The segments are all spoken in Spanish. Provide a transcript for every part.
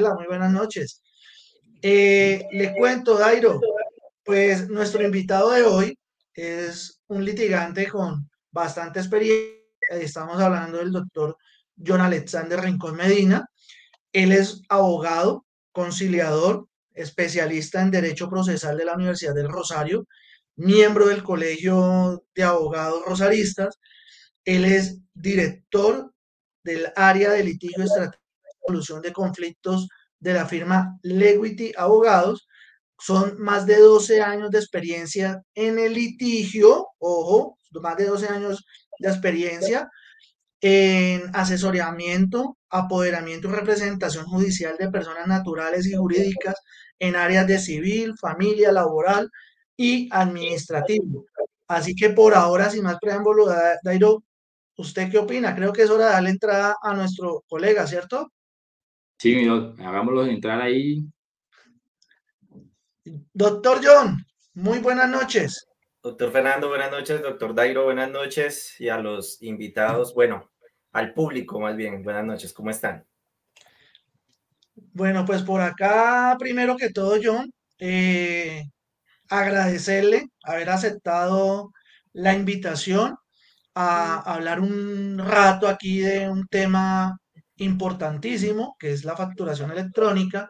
muy buenas noches. Eh, le cuento, Dairo, pues nuestro invitado de hoy es un litigante con bastante experiencia. Estamos hablando del doctor John Alexander Rincón Medina. Él es abogado, conciliador, especialista en Derecho Procesal de la Universidad del Rosario, miembro del Colegio de Abogados Rosaristas. Él es director del área de litigio estratégico y solución de conflictos de la firma Leguity Abogados. Son más de 12 años de experiencia en el litigio, ojo, más de 12 años de experiencia en asesoramiento, apoderamiento y representación judicial de personas naturales y jurídicas en áreas de civil, familia, laboral y administrativo. Así que por ahora, sin más preámbulo, Dairo, ¿usted qué opina? Creo que es hora de darle entrada a nuestro colega, ¿cierto? Sí, hagámoslo entrar ahí. Doctor John, muy buenas noches. Doctor Fernando, buenas noches. Doctor Dairo, buenas noches. Y a los invitados, bueno, al público más bien, buenas noches. ¿Cómo están? Bueno, pues por acá, primero que todo, John, eh, agradecerle haber aceptado la invitación a hablar un rato aquí de un tema importantísimo, que es la facturación electrónica,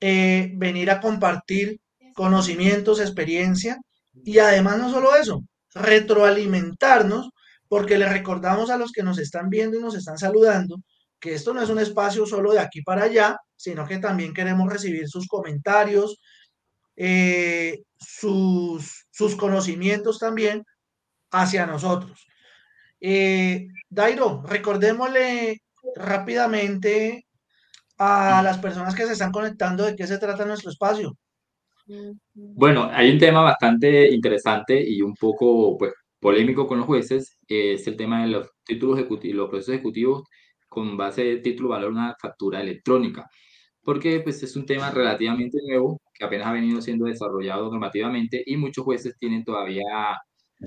eh, venir a compartir conocimientos, experiencia y además no solo eso, retroalimentarnos, porque le recordamos a los que nos están viendo y nos están saludando que esto no es un espacio solo de aquí para allá, sino que también queremos recibir sus comentarios, eh, sus, sus, conocimientos también hacia nosotros. Eh, Dairo, recordémosle rápidamente a las personas que se están conectando de qué se trata nuestro espacio. Bueno, hay un tema bastante interesante y un poco pues, polémico con los jueces, es el tema de los títulos ejecutivos, los procesos ejecutivos con base de título valor una factura electrónica, porque pues es un tema relativamente nuevo que apenas ha venido siendo desarrollado normativamente y muchos jueces tienen todavía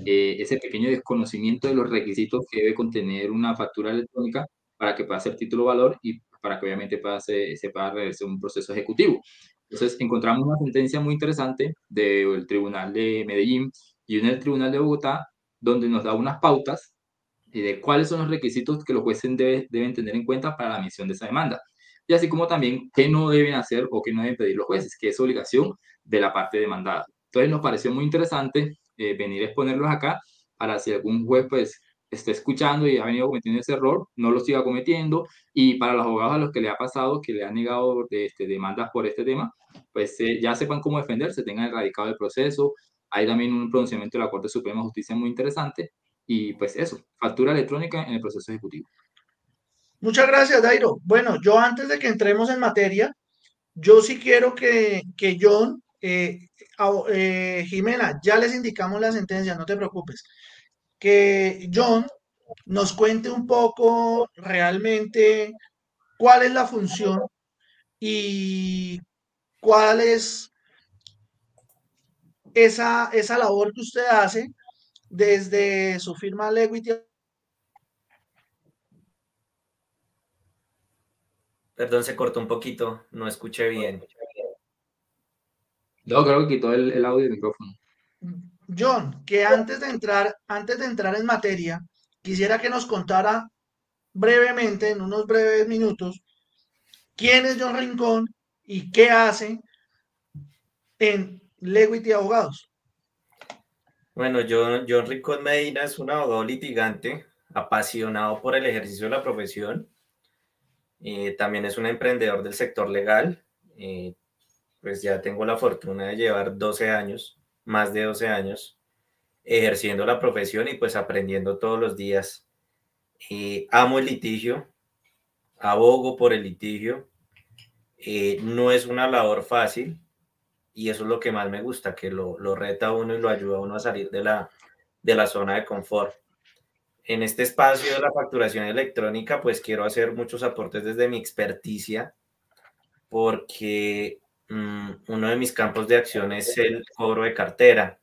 eh, ese pequeño desconocimiento de los requisitos que debe contener una factura electrónica para que pueda ser título valor y para que obviamente se pueda realizar un proceso ejecutivo. Entonces encontramos una sentencia muy interesante del Tribunal de Medellín y una del Tribunal de Bogotá donde nos da unas pautas de cuáles son los requisitos que los jueces deben tener en cuenta para la emisión de esa demanda. Y así como también qué no deben hacer o qué no deben pedir los jueces, que es obligación de la parte demandada. Entonces nos pareció muy interesante eh, venir a exponerlos acá para si algún juez pues está escuchando y ha venido cometiendo ese error, no lo siga cometiendo. Y para los abogados a los que le ha pasado, que le han negado este, demandas por este tema, pues eh, ya sepan cómo defenderse, tengan erradicado el proceso. Hay también un pronunciamiento de la Corte Suprema de Justicia muy interesante. Y pues eso, factura electrónica en el proceso ejecutivo. Muchas gracias, Dairo. Bueno, yo antes de que entremos en materia, yo sí quiero que, que John, eh, eh, Jimena, ya les indicamos la sentencia, no te preocupes que John nos cuente un poco realmente cuál es la función y cuál es esa, esa labor que usted hace desde su firma Leguity. Perdón, se cortó un poquito, no escuché bien. No, creo que quitó el, el audio del micrófono. John, que antes de entrar, antes de entrar en materia, quisiera que nos contara brevemente, en unos breves minutos, quién es John Rincón y qué hace en Leguity Abogados. Bueno, John, John Rincón Medina es un abogado litigante, apasionado por el ejercicio de la profesión. Eh, también es un emprendedor del sector legal. Eh, pues ya tengo la fortuna de llevar 12 años más de 12 años ejerciendo la profesión y pues aprendiendo todos los días. Eh, amo el litigio, abogo por el litigio. Eh, no es una labor fácil y eso es lo que más me gusta, que lo, lo reta a uno y lo ayuda a uno a salir de la, de la zona de confort. En este espacio de la facturación electrónica, pues quiero hacer muchos aportes desde mi experticia, porque uno de mis campos de acción es el cobro de cartera.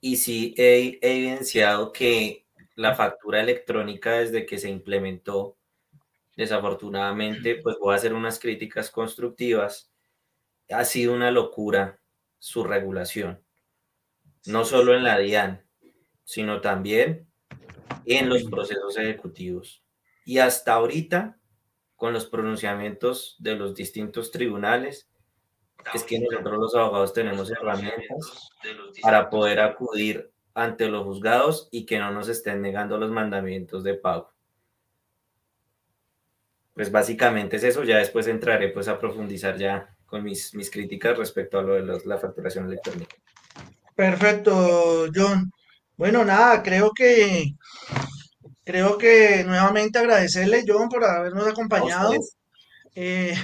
Y sí he, evidenciado que la factura electrónica desde que se implementó desafortunadamente, pues voy a hacer unas críticas constructivas. Ha sido una locura su regulación, no solo en la DIAN, sino también en los procesos ejecutivos. Y hasta ahorita, con los pronunciamientos de los distintos tribunales, es que nosotros los abogados tenemos herramientas para poder acudir ante los juzgados y que no nos estén negando los mandamientos de pago. Pues básicamente es eso, ya después entraré pues a profundizar ya con mis, mis críticas respecto a lo de la facturación electrónica. Perfecto, John. Bueno, nada, creo que creo que nuevamente agradecerle, John, por habernos acompañado. Eh,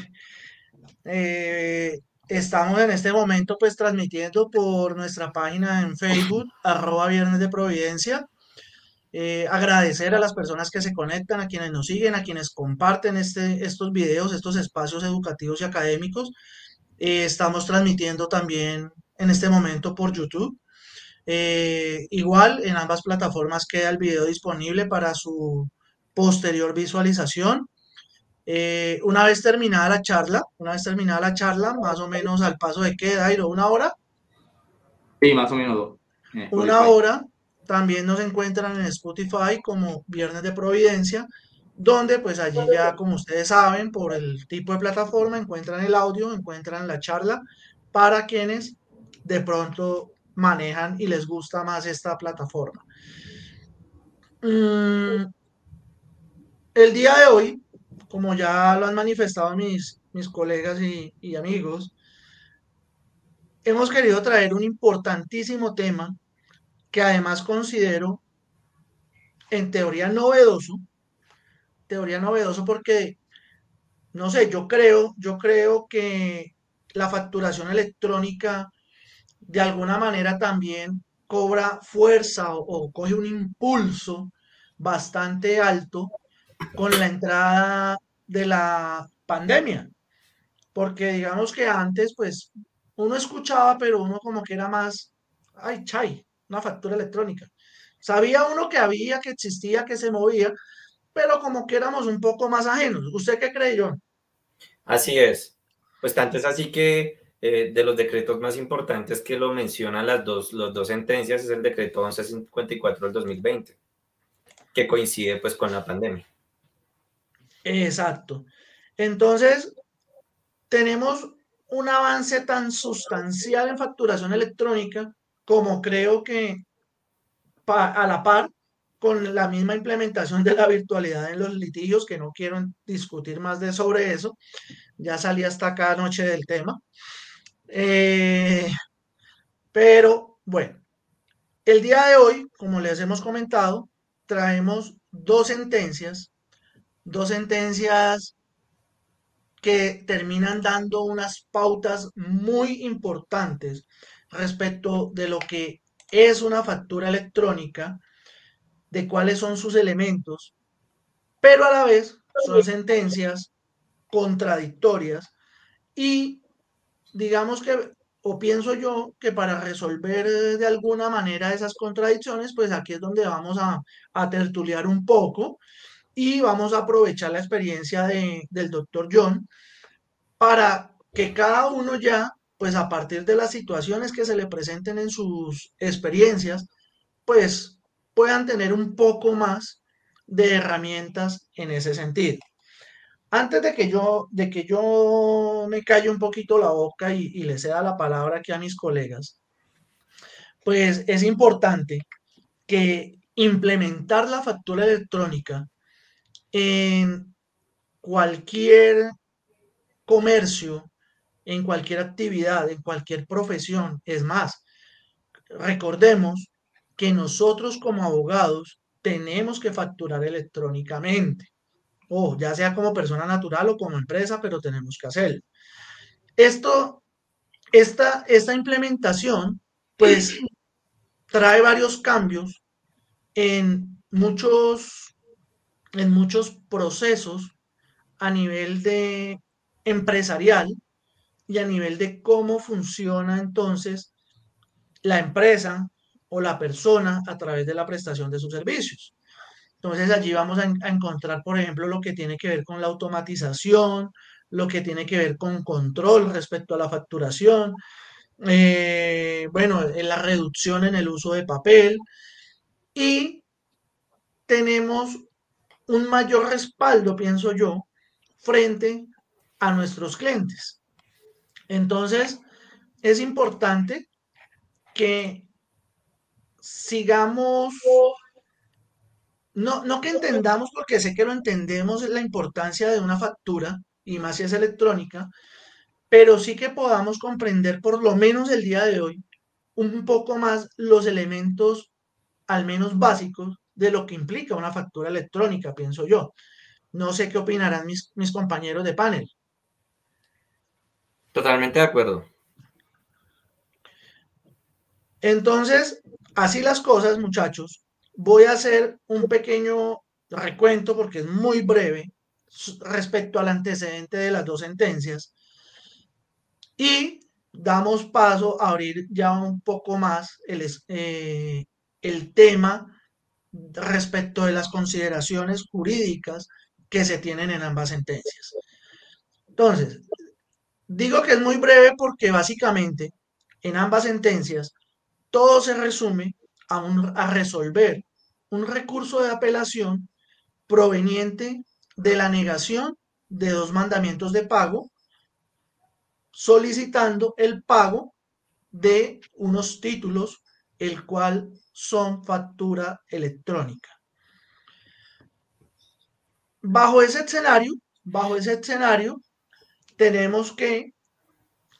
eh, estamos en este momento pues transmitiendo por nuestra página en Facebook, arroba Viernes de Providencia. Eh, agradecer a las personas que se conectan, a quienes nos siguen, a quienes comparten este, estos videos, estos espacios educativos y académicos. Eh, estamos transmitiendo también en este momento por YouTube. Eh, igual en ambas plataformas queda el video disponible para su posterior visualización. una vez terminada la charla, una vez terminada la charla, más o menos al paso de qué, Dairo, una hora. Sí, más o menos. una hora también nos encuentran en Spotify como Viernes de Providencia, donde pues allí ya como ustedes saben, por el tipo de plataforma, encuentran el audio, encuentran la charla para quienes de pronto manejan y les gusta más esta plataforma. Mm, el día de hoy, como ya lo han manifestado mis, mis colegas y, y amigos, hemos querido traer un importantísimo tema que además considero en teoría novedoso, teoría novedoso porque, no sé, yo creo, yo creo que la facturación electrónica de alguna manera también cobra fuerza o, coge un impulso bastante alto con la entrada de la pandemia. Porque digamos que antes, pues, uno escuchaba, pero uno como que era más, ay, chay, una factura electrónica. Sabía uno que había, que existía, que se movía, pero como que éramos un poco más ajenos. ¿Usted qué cree, John? Así es. Pues tanto es así que eh, de los decretos más importantes que lo mencionan las dos, las dos sentencias es el decreto 1154 del 2020, que coincide pues con la pandemia. Exacto. Entonces, tenemos un avance tan sustancial en facturación electrónica como creo que a la par con la misma implementación de la virtualidad en los litigios, que no quiero discutir más de sobre eso, ya salí hasta acá anoche del tema. Eh, pero bueno, el día de hoy, como les hemos comentado, traemos dos sentencias, dos sentencias que terminan dando unas pautas muy importantes respecto de lo que es una factura electrónica, de cuáles son sus elementos, pero a la vez son sentencias contradictorias y digamos que, o pienso yo, que para resolver de alguna manera esas contradicciones, pues aquí es donde vamos a, a tertuliar un poco y vamos a aprovechar la experiencia de, del doctor John para que cada uno ya pues a partir de las situaciones que se le presenten en sus experiencias, pues puedan tener un poco más de herramientas en ese sentido. Antes de que yo, de que yo me calle un poquito la boca y, le ceda la palabra aquí a mis colegas, pues es importante que implementar la factura electrónica en cualquier comercio en cualquier actividad, en cualquier profesión. Es más, recordemos que nosotros como abogados tenemos que facturar electrónicamente, o ya sea como persona natural o como empresa, pero tenemos que hacerlo. Esto, esta, esta implementación, pues, trae varios cambios en muchos, en muchos procesos a nivel de empresarial y a nivel de cómo funciona entonces la empresa o la persona a través de la prestación de sus servicios. Entonces allí vamos a, encontrar, por ejemplo, lo que tiene que ver con la automatización, lo que tiene que ver con control respecto a la facturación, eh, bueno, en la reducción en el uso de papel y tenemos un mayor respaldo, pienso yo, frente a nuestros clientes. Entonces, es importante que sigamos, no, no que entendamos, porque sé que lo entendemos, la importancia de una factura, y más si es electrónica, pero sí que podamos comprender por lo menos el día de hoy un poco más los elementos, al menos básicos, de lo que implica una factura electrónica, pienso yo. No sé qué opinarán mis, mis compañeros de panel. Totalmente de acuerdo. Entonces, así las cosas, muchachos. Voy a hacer un pequeño recuento porque es muy breve respecto al antecedente de las dos sentencias y damos paso a abrir ya un poco más el, eh, el tema respecto de las consideraciones jurídicas que se tienen en ambas sentencias. Entonces, digo que es muy breve porque básicamente en ambas sentencias todo se resume a, resolver un recurso de apelación proveniente de la negación de dos mandamientos de pago, solicitando el pago de unos títulos, el cual son factura electrónica. Bajo ese escenario, bajo ese escenario, tenemos que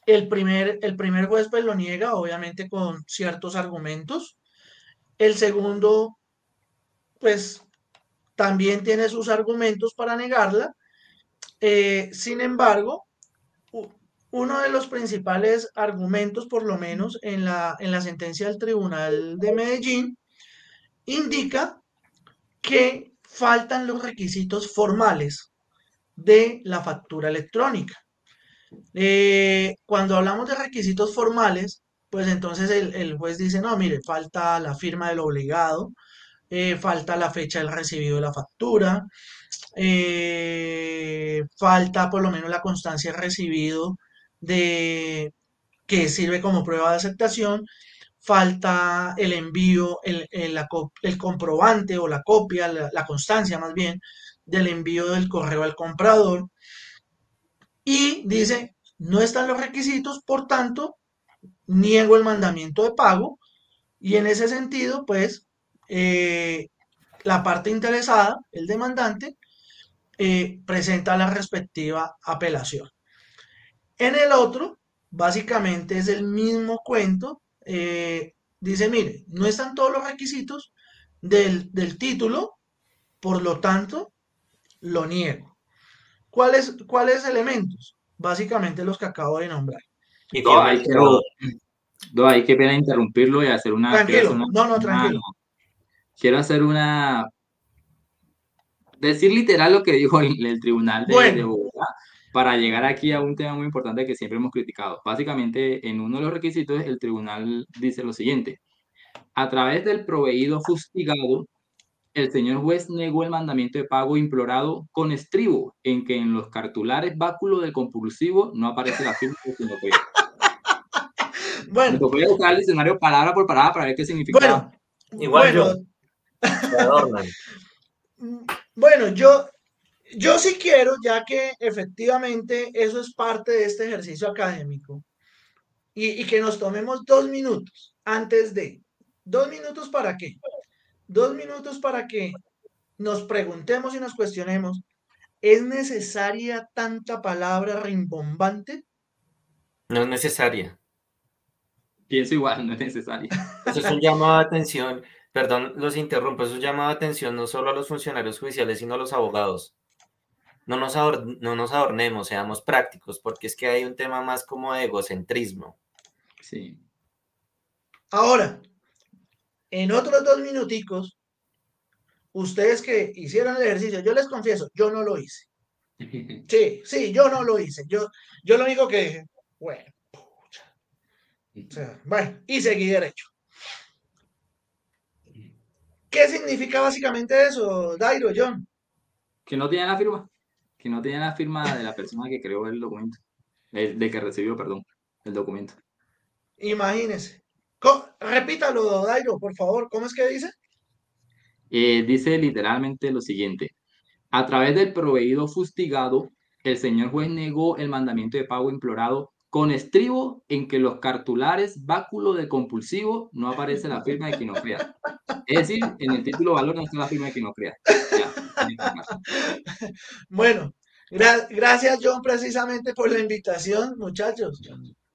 el primer, el primer lo niega, obviamente con ciertos argumentos. El segundo, pues también tiene sus argumentos para negarla. Eh, sin embargo, uno de los principales argumentos, por lo menos en la, en la sentencia del Tribunal de Medellín, indica que faltan los requisitos formales de la factura electrónica. Eh, cuando hablamos de requisitos formales, pues entonces el, juez dice, no, mire, falta la firma del obligado, eh, falta la fecha del recibido de la factura, eh, falta por lo menos la constancia de recibido de, que sirve como prueba de aceptación, falta el envío, el, el, comprobante o la copia, la, constancia más bien, del envío del correo al comprador. Y dice, no están los requisitos, por tanto, niego el mandamiento de pago. Y en ese sentido, pues, eh, la parte interesada, el demandante, eh, presenta la respectiva apelación. En el otro, básicamente es el mismo cuento. Eh, dice, mire, no están todos los requisitos del, título, por lo tanto, lo niego. ¿Cuáles, ¿Cuáles elementos? Básicamente los que acabo de nombrar. Y no, hay, hay que pena interrumpirlo y hacer una... Tranquilo, no, no, tranquilo. quiero hacer una... Decir literal lo que dijo el, tribunal de, de Bogotá para llegar aquí a un tema muy importante que siempre hemos criticado. Básicamente, en uno de los requisitos, el tribunal dice lo siguiente. A través del proveído fustigado, el señor juez negó el mandamiento de pago implorado con estribo, en que en los cartulares báculo del compulsivo no aparece la firma de quien Bueno. voy a buscar el diccionario palabra por palabra para ver qué significa. Bueno, igual yo. bueno, yo yo sí quiero, ya que efectivamente eso es parte de este ejercicio académico, y, que nos tomemos dos minutos antes de, dos minutos para qué, dos minutos para que nos preguntemos y nos cuestionemos, ¿es necesaria tanta palabra rimbombante? No es necesaria. Pienso igual, no es necesaria. Eso es un llamado de atención, perdón, los interrumpo, eso es un llamado de atención no solo a los funcionarios judiciales, sino a los abogados no nos, no nos adornemos, seamos prácticos, porque es que hay un tema más como de egocentrismo. Sí. Ahora, en otros dos minuticos, ustedes que hicieron el ejercicio, yo les confieso, yo no lo hice. Sí, sí, yo no lo hice. Yo, yo lo único que dije, bueno, bueno, y seguí derecho. ¿Qué significa básicamente eso, Dairo, John? Que no tiene la firma, que no tiene la firma de la persona que creó el documento, de que recibió, perdón, el documento. Imagínese. Repítalo, Dairo, por favor. ¿Cómo es que dice? Eh, dice literalmente lo siguiente. A través del proveído fustigado, el señor juez negó el mandamiento de pago implorado con estribo en que los cartulares báculo de compulsivo no aparece la firma de quien no crea. Es decir, en el título valor no está la firma de quien no crea. bueno, gracias John precisamente por la invitación, muchachos.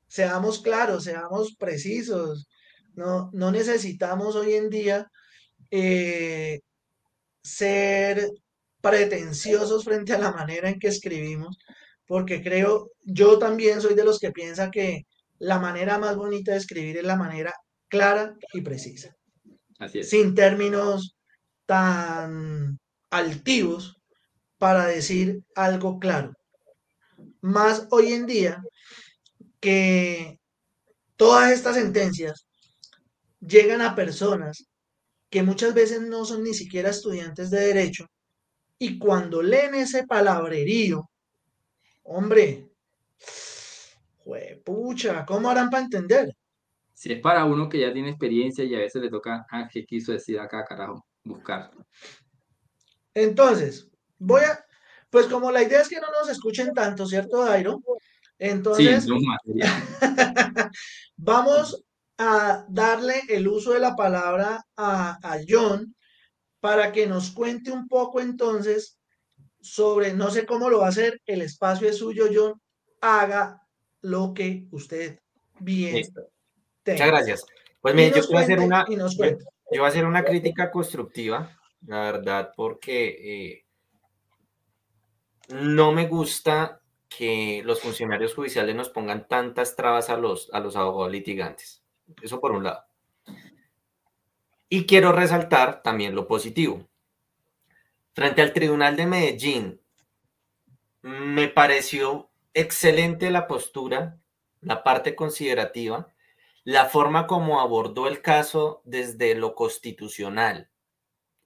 Seamos claros, seamos precisos. No, no necesitamos hoy en día eh, ser pretenciosos frente a la manera en que escribimos, porque creo, yo también soy de los que piensa que la manera más bonita de escribir es la manera clara y precisa. Así es. Sin términos tan altivos para decir algo claro. Más hoy en día que todas estas sentencias llegan a personas que muchas veces no son ni siquiera estudiantes de derecho y cuando leen ese palabrerío, hombre, pucha, ¿cómo harán para entender? Si es para uno que ya tiene experiencia y a veces le toca, ah, ¿qué quiso decir acá, carajo? Buscar. Entonces, voy a, pues como la idea es que no nos escuchen tanto, ¿cierto, Dairo? Entonces, sí, vamos a darle el uso de la palabra a, a John para que nos cuente un poco entonces sobre, no sé cómo lo va a hacer, el espacio es suyo, John, haga lo que usted bien Muchas gracias. Pues mire, yo quiero hacer una, yo, voy a hacer una crítica constructiva, la verdad, porque eh, no me gusta que los funcionarios judiciales nos pongan tantas trabas a los, a los abogados litigantes. Eso por un lado. Y quiero resaltar también lo positivo. Frente al Tribunal de Medellín, me pareció excelente la postura, la parte considerativa, la forma como abordó el caso desde lo constitucional.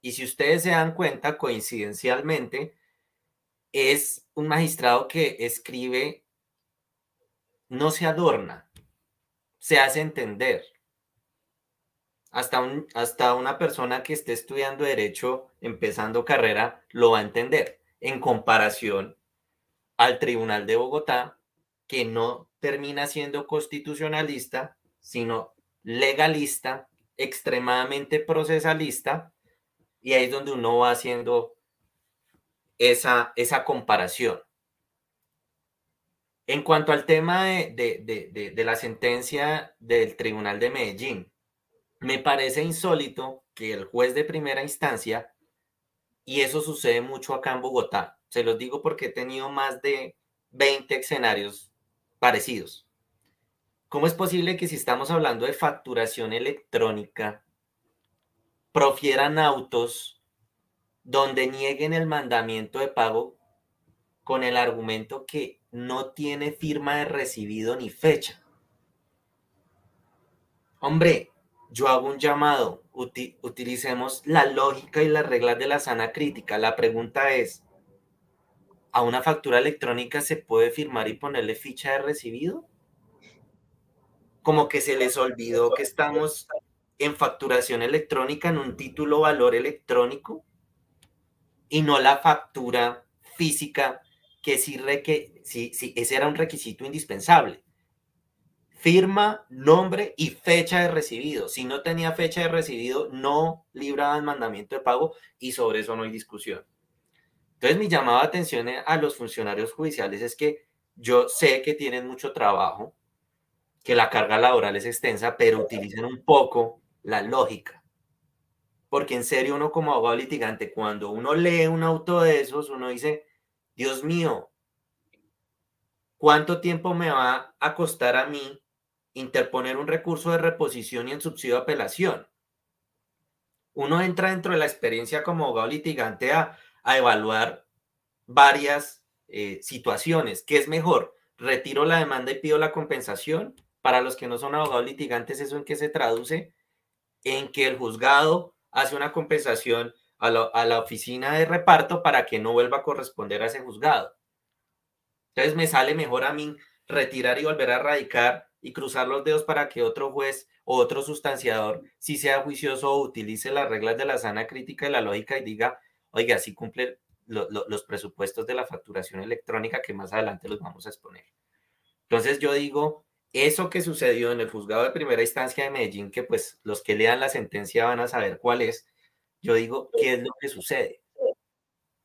Y si ustedes se dan cuenta, coincidencialmente, es un magistrado que escribe, no se adorna, se hace entender. Hasta, un, hasta una persona que esté estudiando derecho, empezando carrera, lo va a entender, en comparación al Tribunal de Bogotá, que no termina siendo constitucionalista, sino legalista, extremadamente procesalista, y ahí es donde uno va haciendo esa, esa comparación. En cuanto al tema de, la sentencia del Tribunal de Medellín, me parece insólito que el juez de primera instancia, y eso sucede mucho acá en Bogotá, se los digo porque he tenido más de 20 escenarios parecidos. ¿Cómo es posible que si estamos hablando de facturación electrónica, profieran autos donde nieguen el mandamiento de pago con el argumento que no tiene firma de recibido ni fecha. Hombre, yo hago un llamado, utilicemos la lógica y las reglas de la sana crítica. La pregunta es, ¿a una factura electrónica se puede firmar y ponerle ficha de recibido? Como que se les olvidó que estamos en facturación electrónica en un título valor electrónico y no la factura física, que sí, sí, sí, ese era un requisito indispensable. Firma, nombre y fecha de recibido. Si no tenía fecha de recibido, no libraba el mandamiento de pago y sobre eso no hay discusión. Entonces, mi llamada de atención a los funcionarios judiciales es que yo sé que tienen mucho trabajo, que la carga laboral es extensa, pero utilicen un poco la lógica porque en serio uno como abogado litigante, cuando uno lee un auto de esos, uno dice, Dios mío, ¿cuánto tiempo me va a costar a mí interponer un recurso de reposición y en subsidio de apelación? Uno entra dentro de la experiencia como abogado litigante a, evaluar varias eh, situaciones. ¿Qué es mejor? ¿Retiro la demanda y pido la compensación? Para los que no son abogados litigantes, ¿eso en qué se traduce? En que el juzgado hace una compensación a la, oficina de reparto para que no vuelva a corresponder a ese juzgado. Entonces me sale mejor a mí retirar y volver a radicar y cruzar los dedos para que otro juez o otro sustanciador, si sea juicioso, utilice las reglas de la sana crítica y la lógica y diga, oiga, si cumple los presupuestos de la facturación electrónica que más adelante los vamos a exponer. Entonces yo digo, eso que sucedió en el juzgado de primera instancia de Medellín, que pues los que lean la sentencia van a saber cuál es, yo digo, ¿qué es lo que sucede?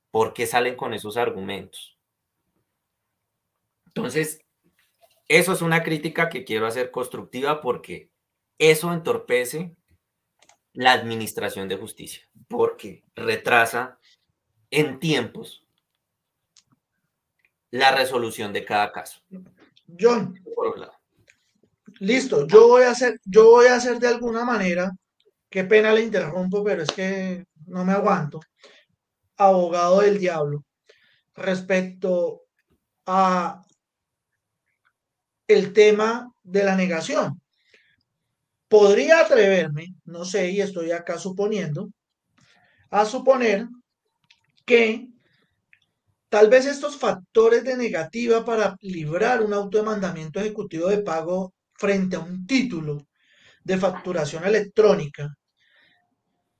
¿Por qué salen con esos argumentos? Entonces, eso es una crítica que quiero hacer constructiva porque eso entorpece la administración de justicia, porque retrasa en tiempos la resolución de cada caso. John, listo, yo voy a hacer, yo voy a hacer de alguna manera, qué pena le interrumpo, pero es que no me aguanto, abogado del diablo, respecto a el tema de la negación. Podría atreverme, no sé, y estoy acá suponiendo, a suponer que tal vez estos factores de negativa para librar un automandamiento ejecutivo de pago frente a un título de facturación electrónica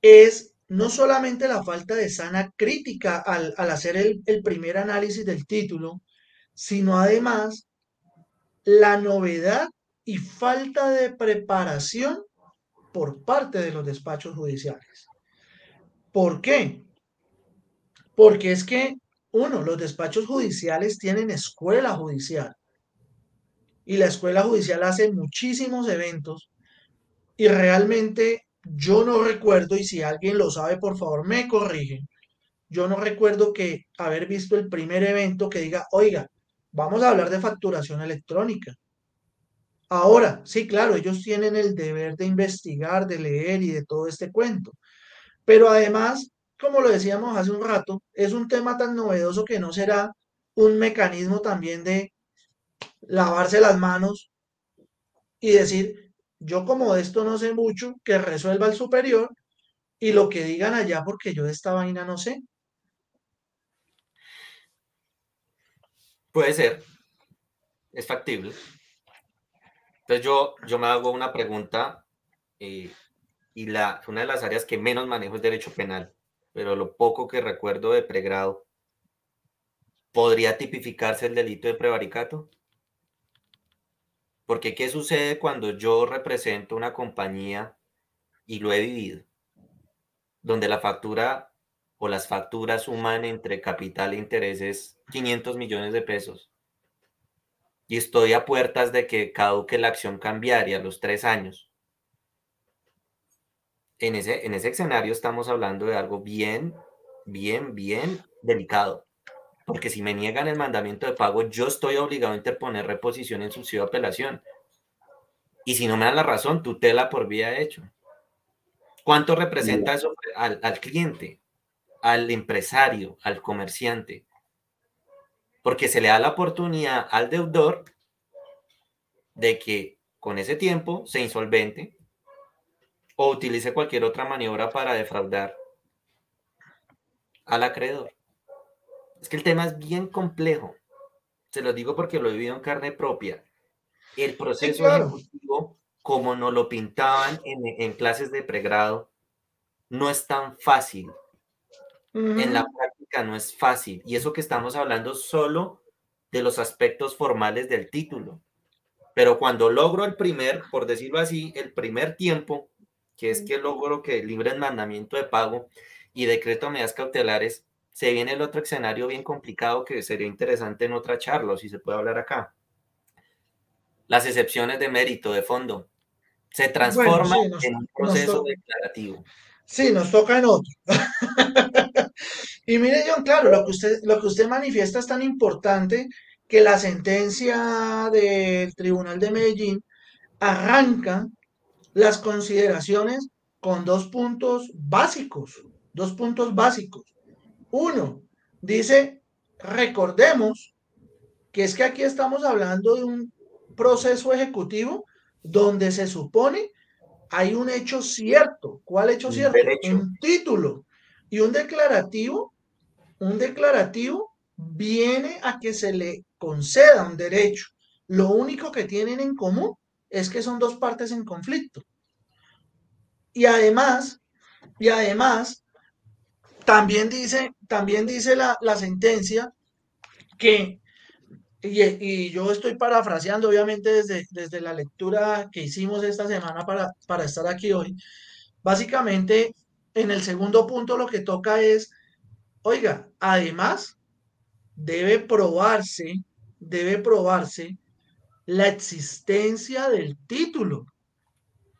es no solamente la falta de sana crítica al, hacer el, el primer análisis del título, sino además la novedad y falta de preparación por parte de los despachos judiciales. ¿Por qué? Porque es que, uno, los despachos judiciales tienen escuela judicial y la escuela judicial hace muchísimos eventos y realmente yo no recuerdo, y si alguien lo sabe, por favor me corrigen, yo no recuerdo que haber visto el primer evento que diga, oiga, vamos a hablar de facturación electrónica. Ahora, sí, claro, ellos tienen el deber de investigar, de leer y de todo este cuento. Pero además, como lo decíamos hace un rato, es un tema tan novedoso que no será un mecanismo también de lavarse las manos y decir, yo como de esto no sé mucho, que resuelva el superior y lo que digan allá porque yo de esta vaina no sé. Puede ser, es factible. Entonces yo, yo me hago una pregunta eh, y la, una de las áreas que menos manejo es derecho penal, pero lo poco que recuerdo de pregrado, ¿podría tipificarse el delito de prevaricato? Porque ¿qué sucede cuando yo represento una compañía y lo he vivido? Donde la factura o las facturas suman entre capital e intereses 500 millones de pesos y estoy a puertas de que caduque la acción cambiaria a los tres años. En ese, en ese escenario estamos hablando de algo bien, bien, bien delicado. Porque si me niegan el mandamiento de pago, yo estoy obligado a interponer reposición en subsidio de apelación. Y si no me dan la razón, tutela por vía de hecho. ¿Cuánto representa eso al, al cliente, al empresario, al comerciante? porque se le da la oportunidad al deudor de que con ese tiempo se insolvente o utilice cualquier otra maniobra para defraudar al acreedor. Es que el tema es bien complejo. Se lo digo porque lo he vivido en carne propia. El proceso ejecutivo, como nos lo pintaban en, en clases de pregrado, no es tan fácil en la práctica no es fácil. Y eso que estamos hablando solo de los aspectos formales del título. Pero cuando logro el primer, por decirlo así, el primer tiempo, que es que logro que libre el mandamiento de pago y decreto medidas cautelares, se viene el otro escenario bien complicado que sería interesante en otra charla, si se puede hablar acá. Las excepciones de mérito, de fondo, se transforman en un proceso declarativo. Sí, nos toca en otro. y mire, John, claro, lo que, usted, lo que usted manifiesta es tan importante que la sentencia del Tribunal de Medellín arranca las consideraciones con dos puntos básicos, dos puntos básicos. Uno, dice, recordemos que es que aquí estamos hablando de un proceso ejecutivo donde se supone hay un hecho cierto. ¿Cuál hecho cierto? Un título. Y un declarativo, un declarativo viene a que se le conceda un derecho. Lo único que tienen en común es que son dos partes en conflicto. Y además, y además, también dice, también dice la, sentencia que, y, yo estoy parafraseando obviamente desde, desde la lectura que hicimos esta semana para, para estar aquí hoy, básicamente en el segundo punto lo que toca es, oiga, además debe probarse, debe probarse la existencia del título.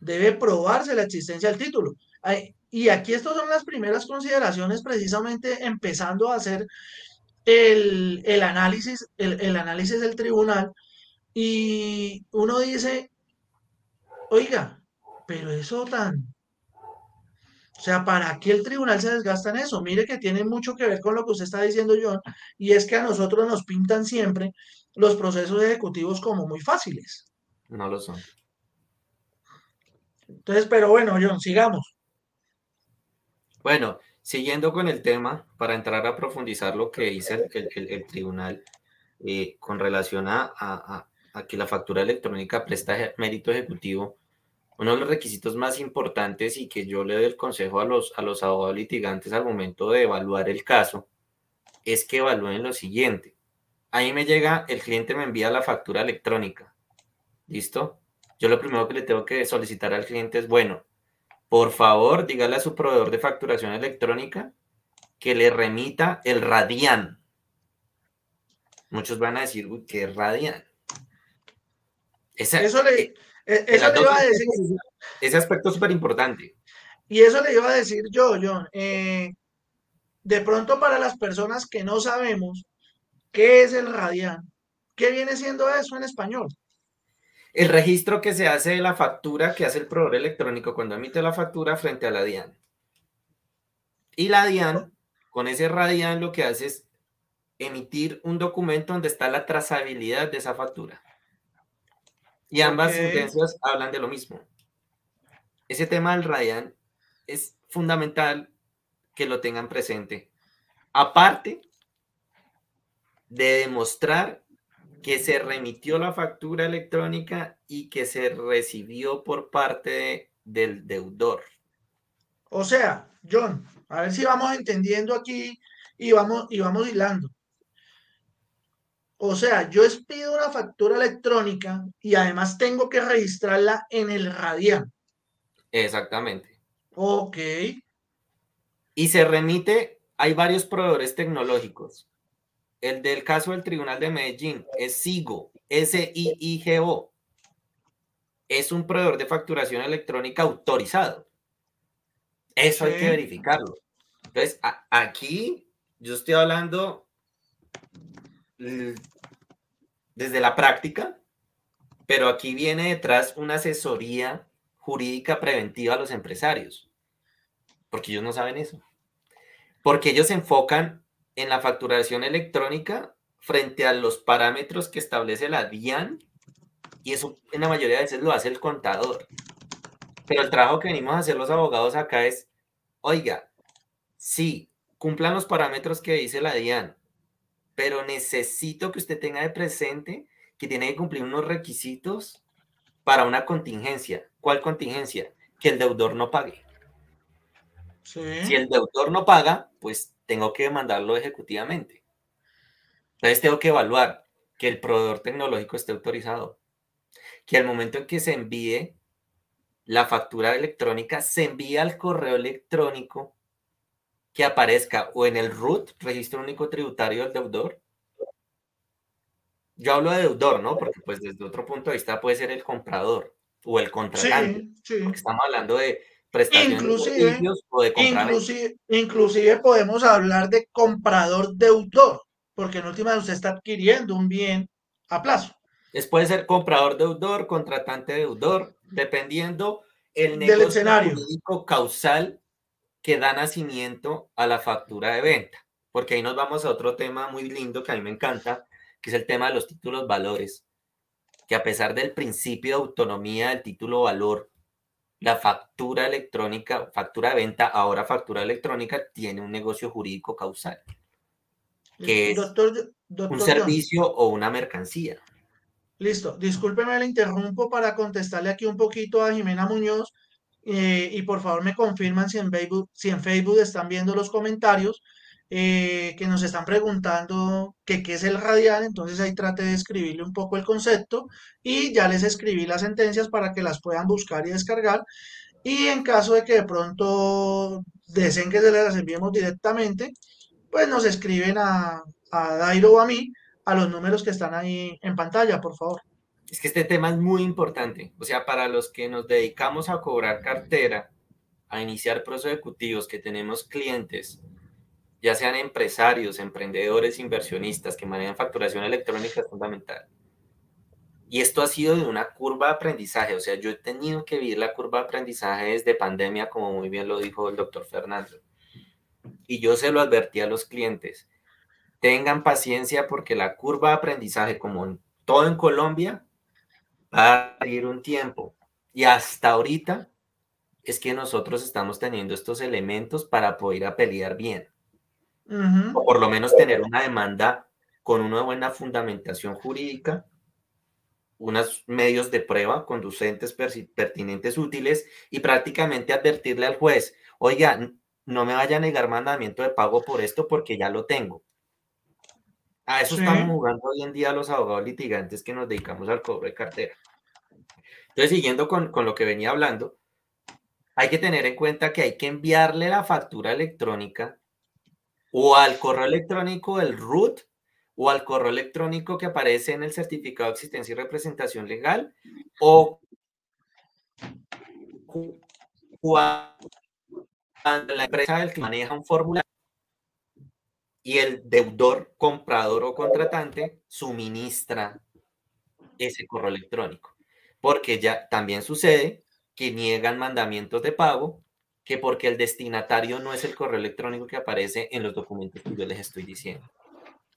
Debe probarse la existencia del título. Y aquí estas son las primeras consideraciones, precisamente empezando a hacer el, análisis, el análisis del tribunal. Y uno dice, oiga, pero eso tan, o sea, ¿para qué el tribunal se desgasta en eso? Mire que tiene mucho que ver con lo que usted está diciendo, John, y es que a nosotros nos pintan siempre los procesos ejecutivos como muy fáciles. No lo son. Entonces, pero bueno, John, sigamos. Bueno, siguiendo con el tema, para entrar a profundizar lo que dice el, tribunal eh, con relación a, a que la factura electrónica presta mérito ejecutivo, uno de los requisitos más importantes y que yo le doy el consejo a los, a los abogados litigantes al momento de evaluar el caso es que evalúen lo siguiente. Ahí me llega, el cliente me envía la factura electrónica. ¿Listo? Yo lo primero que le tengo que solicitar al cliente es, bueno, por favor, dígale a su proveedor de facturación electrónica que le remita el Radian. Muchos van a decir, uy, ¿qué Radian? Eso le, eh, e, eso le iba a decir. Ese aspecto es súper importante. Y eso le iba a decir yo, John. Eh, de pronto para las personas que no sabemos qué es el radian, ¿qué viene siendo eso en español? El registro que se hace de la factura que hace el proveedor electrónico cuando emite la factura frente a la DIAN. Y la DIAN, con ese radian, lo que hace es emitir un documento donde está la trazabilidad de esa factura. Y ambas sentencias hablan de lo mismo. Ese tema del Radian es fundamental que lo tengan presente. Aparte de demostrar que se remitió la factura electrónica y que se recibió por parte del deudor. O sea, John, a ver si vamos entendiendo aquí y vamos, y vamos hilando. O sea, yo pido una factura electrónica y además tengo que registrarla en el Radian. Exactamente. Ok. Y se remite, hay varios proveedores tecnológicos. El del caso del Tribunal de Medellín es SIGO, S-I-I-G-O. Es un proveedor de facturación electrónica autorizado. Eso hay que verificarlo. Entonces, aquí yo estoy hablando desde la práctica, pero aquí viene detrás una asesoría jurídica preventiva a los empresarios, porque ellos no saben eso. Porque ellos se enfocan en la facturación electrónica frente a los parámetros que establece la DIAN, y eso en la mayoría de veces lo hace el contador. Pero el trabajo que venimos a hacer los abogados acá es, oiga, sí, cumplan los parámetros que dice la DIAN, pero necesito que usted tenga de presente que tiene que cumplir unos requisitos para una contingencia. ¿Cuál contingencia? Que el deudor no pague. Si el deudor no paga, pues tengo que mandarlo ejecutivamente. Entonces tengo que evaluar que el proveedor tecnológico esté autorizado, que al momento en que se envíe la factura electrónica, se envíe al correo electrónico que aparezca o en el RUT, registro único tributario del deudor. Yo hablo de deudor, ¿no? Porque pues desde otro punto de vista puede ser el comprador o el contratante. Sí, sí. estamos hablando de prestaciones inclusive, o de inclusive, inclusive podemos hablar de comprador deudor, porque en última usted está adquiriendo un bien a plazo. Es, puede ser comprador deudor, contratante deudor, dependiendo el negocio Del escenario. causal que da nacimiento a la factura de venta, porque ahí nos vamos a otro tema muy lindo que a mí me encanta, que es el tema de los títulos valores, que a pesar del principio de autonomía del título valor, la factura electrónica, factura de venta, ahora factura electrónica, tiene un negocio jurídico causal, que es un servicio o una mercancía. Listo, discúlpeme, le interrumpo para contestarle aquí un poquito a Jimena Muñoz eh, y por favor me confirman si en Facebook, si en Facebook están viendo los comentarios eh, que nos están preguntando que qué es el radial, entonces ahí trate de escribirle un poco el concepto y ya les escribí las sentencias para que las puedan buscar y descargar. Y en caso de que de pronto deseen que se las enviemos directamente, pues nos escriben a, a Dairo o a mí a los números que están ahí en pantalla, por favor. Es que este tema es muy importante. O sea, para los que nos dedicamos a cobrar cartera, a iniciar procesos ejecutivos, que tenemos clientes ya sean empresarios, emprendedores, inversionistas que manejan facturación electrónica es fundamental. Y esto ha sido de una curva de aprendizaje, o sea, yo he tenido que vivir la curva de aprendizaje desde pandemia, como muy bien lo dijo el doctor Fernando. Y yo se lo advertí a los clientes, tengan paciencia porque la curva de aprendizaje, como todo en Colombia, va a ir un tiempo. Y hasta ahorita es que nosotros estamos teniendo estos elementos para poder pelear bien o por lo menos tener una demanda con una buena fundamentación jurídica, unos medios de prueba conducentes, pertinentes, útiles y prácticamente advertirle al juez, oiga, no me vaya a negar mandamiento de pago por esto porque ya lo tengo. A eso estamos jugando hoy en día los abogados litigantes que nos dedicamos al cobro de cartera. Entonces, siguiendo con, con lo que venía hablando, hay que tener en cuenta que hay que enviarle la factura electrónica o al correo electrónico del root o al correo electrónico que aparece en el certificado de existencia y representación legal o cuando la empresa del que maneja un formulario y el deudor, comprador o contratante suministra ese correo electrónico. Porque ya también sucede que niegan mandamientos de pago que porque el destinatario no es el correo electrónico que aparece en los documentos que yo les estoy diciendo.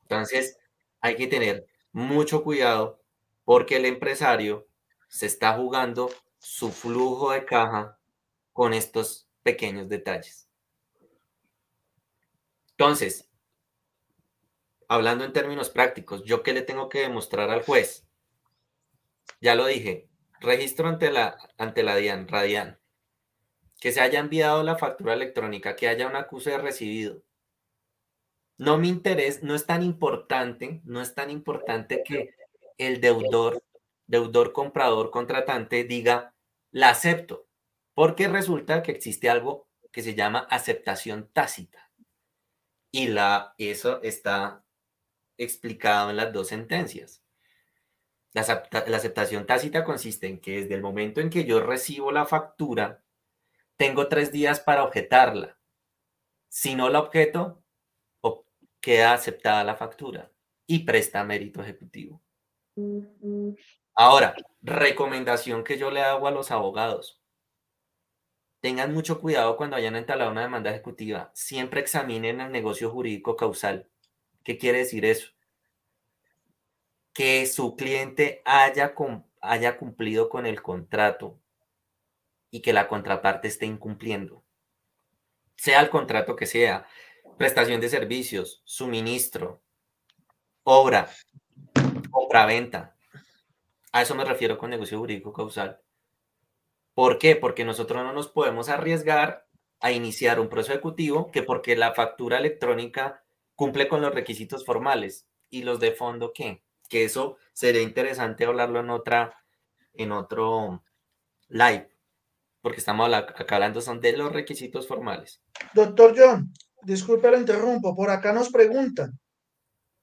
Entonces, hay que tener mucho cuidado porque el empresario se está jugando su flujo de caja con estos pequeños detalles. Entonces, hablando en términos prácticos, ¿yo qué le tengo que demostrar al juez? Ya lo dije, registro ante la, ante la DIAN, Radian que se haya enviado la factura electrónica, que haya un acuse de recibido. No me interesa, no es tan importante, no es tan importante que el deudor, deudor, comprador, contratante diga, la acepto, porque resulta que existe algo que se llama aceptación tácita. Y la, eso está explicado en las dos sentencias. La, la aceptación tácita consiste en que desde el momento en que yo recibo la factura, tengo tres días para objetarla. Si no la objeto, queda aceptada la factura y presta mérito ejecutivo. Ahora, recomendación que yo le hago a los abogados. Tengan mucho cuidado cuando hayan instalado una demanda ejecutiva. Siempre examinen el negocio jurídico causal. ¿Qué quiere decir eso? Que su cliente haya cumplido con el contrato y que la contraparte esté incumpliendo. Sea el contrato que sea, prestación de servicios, suministro, obra, compra-venta. A eso me refiero con negocio jurídico causal. ¿Por qué? Porque nosotros no nos podemos arriesgar a iniciar un proceso ejecutivo que porque la factura electrónica cumple con los requisitos formales y los de fondo qué? Que eso sería interesante hablarlo en otra en otro live porque estamos acá hablando son de los requisitos formales. Doctor John, disculpe lo interrumpo, por acá nos preguntan,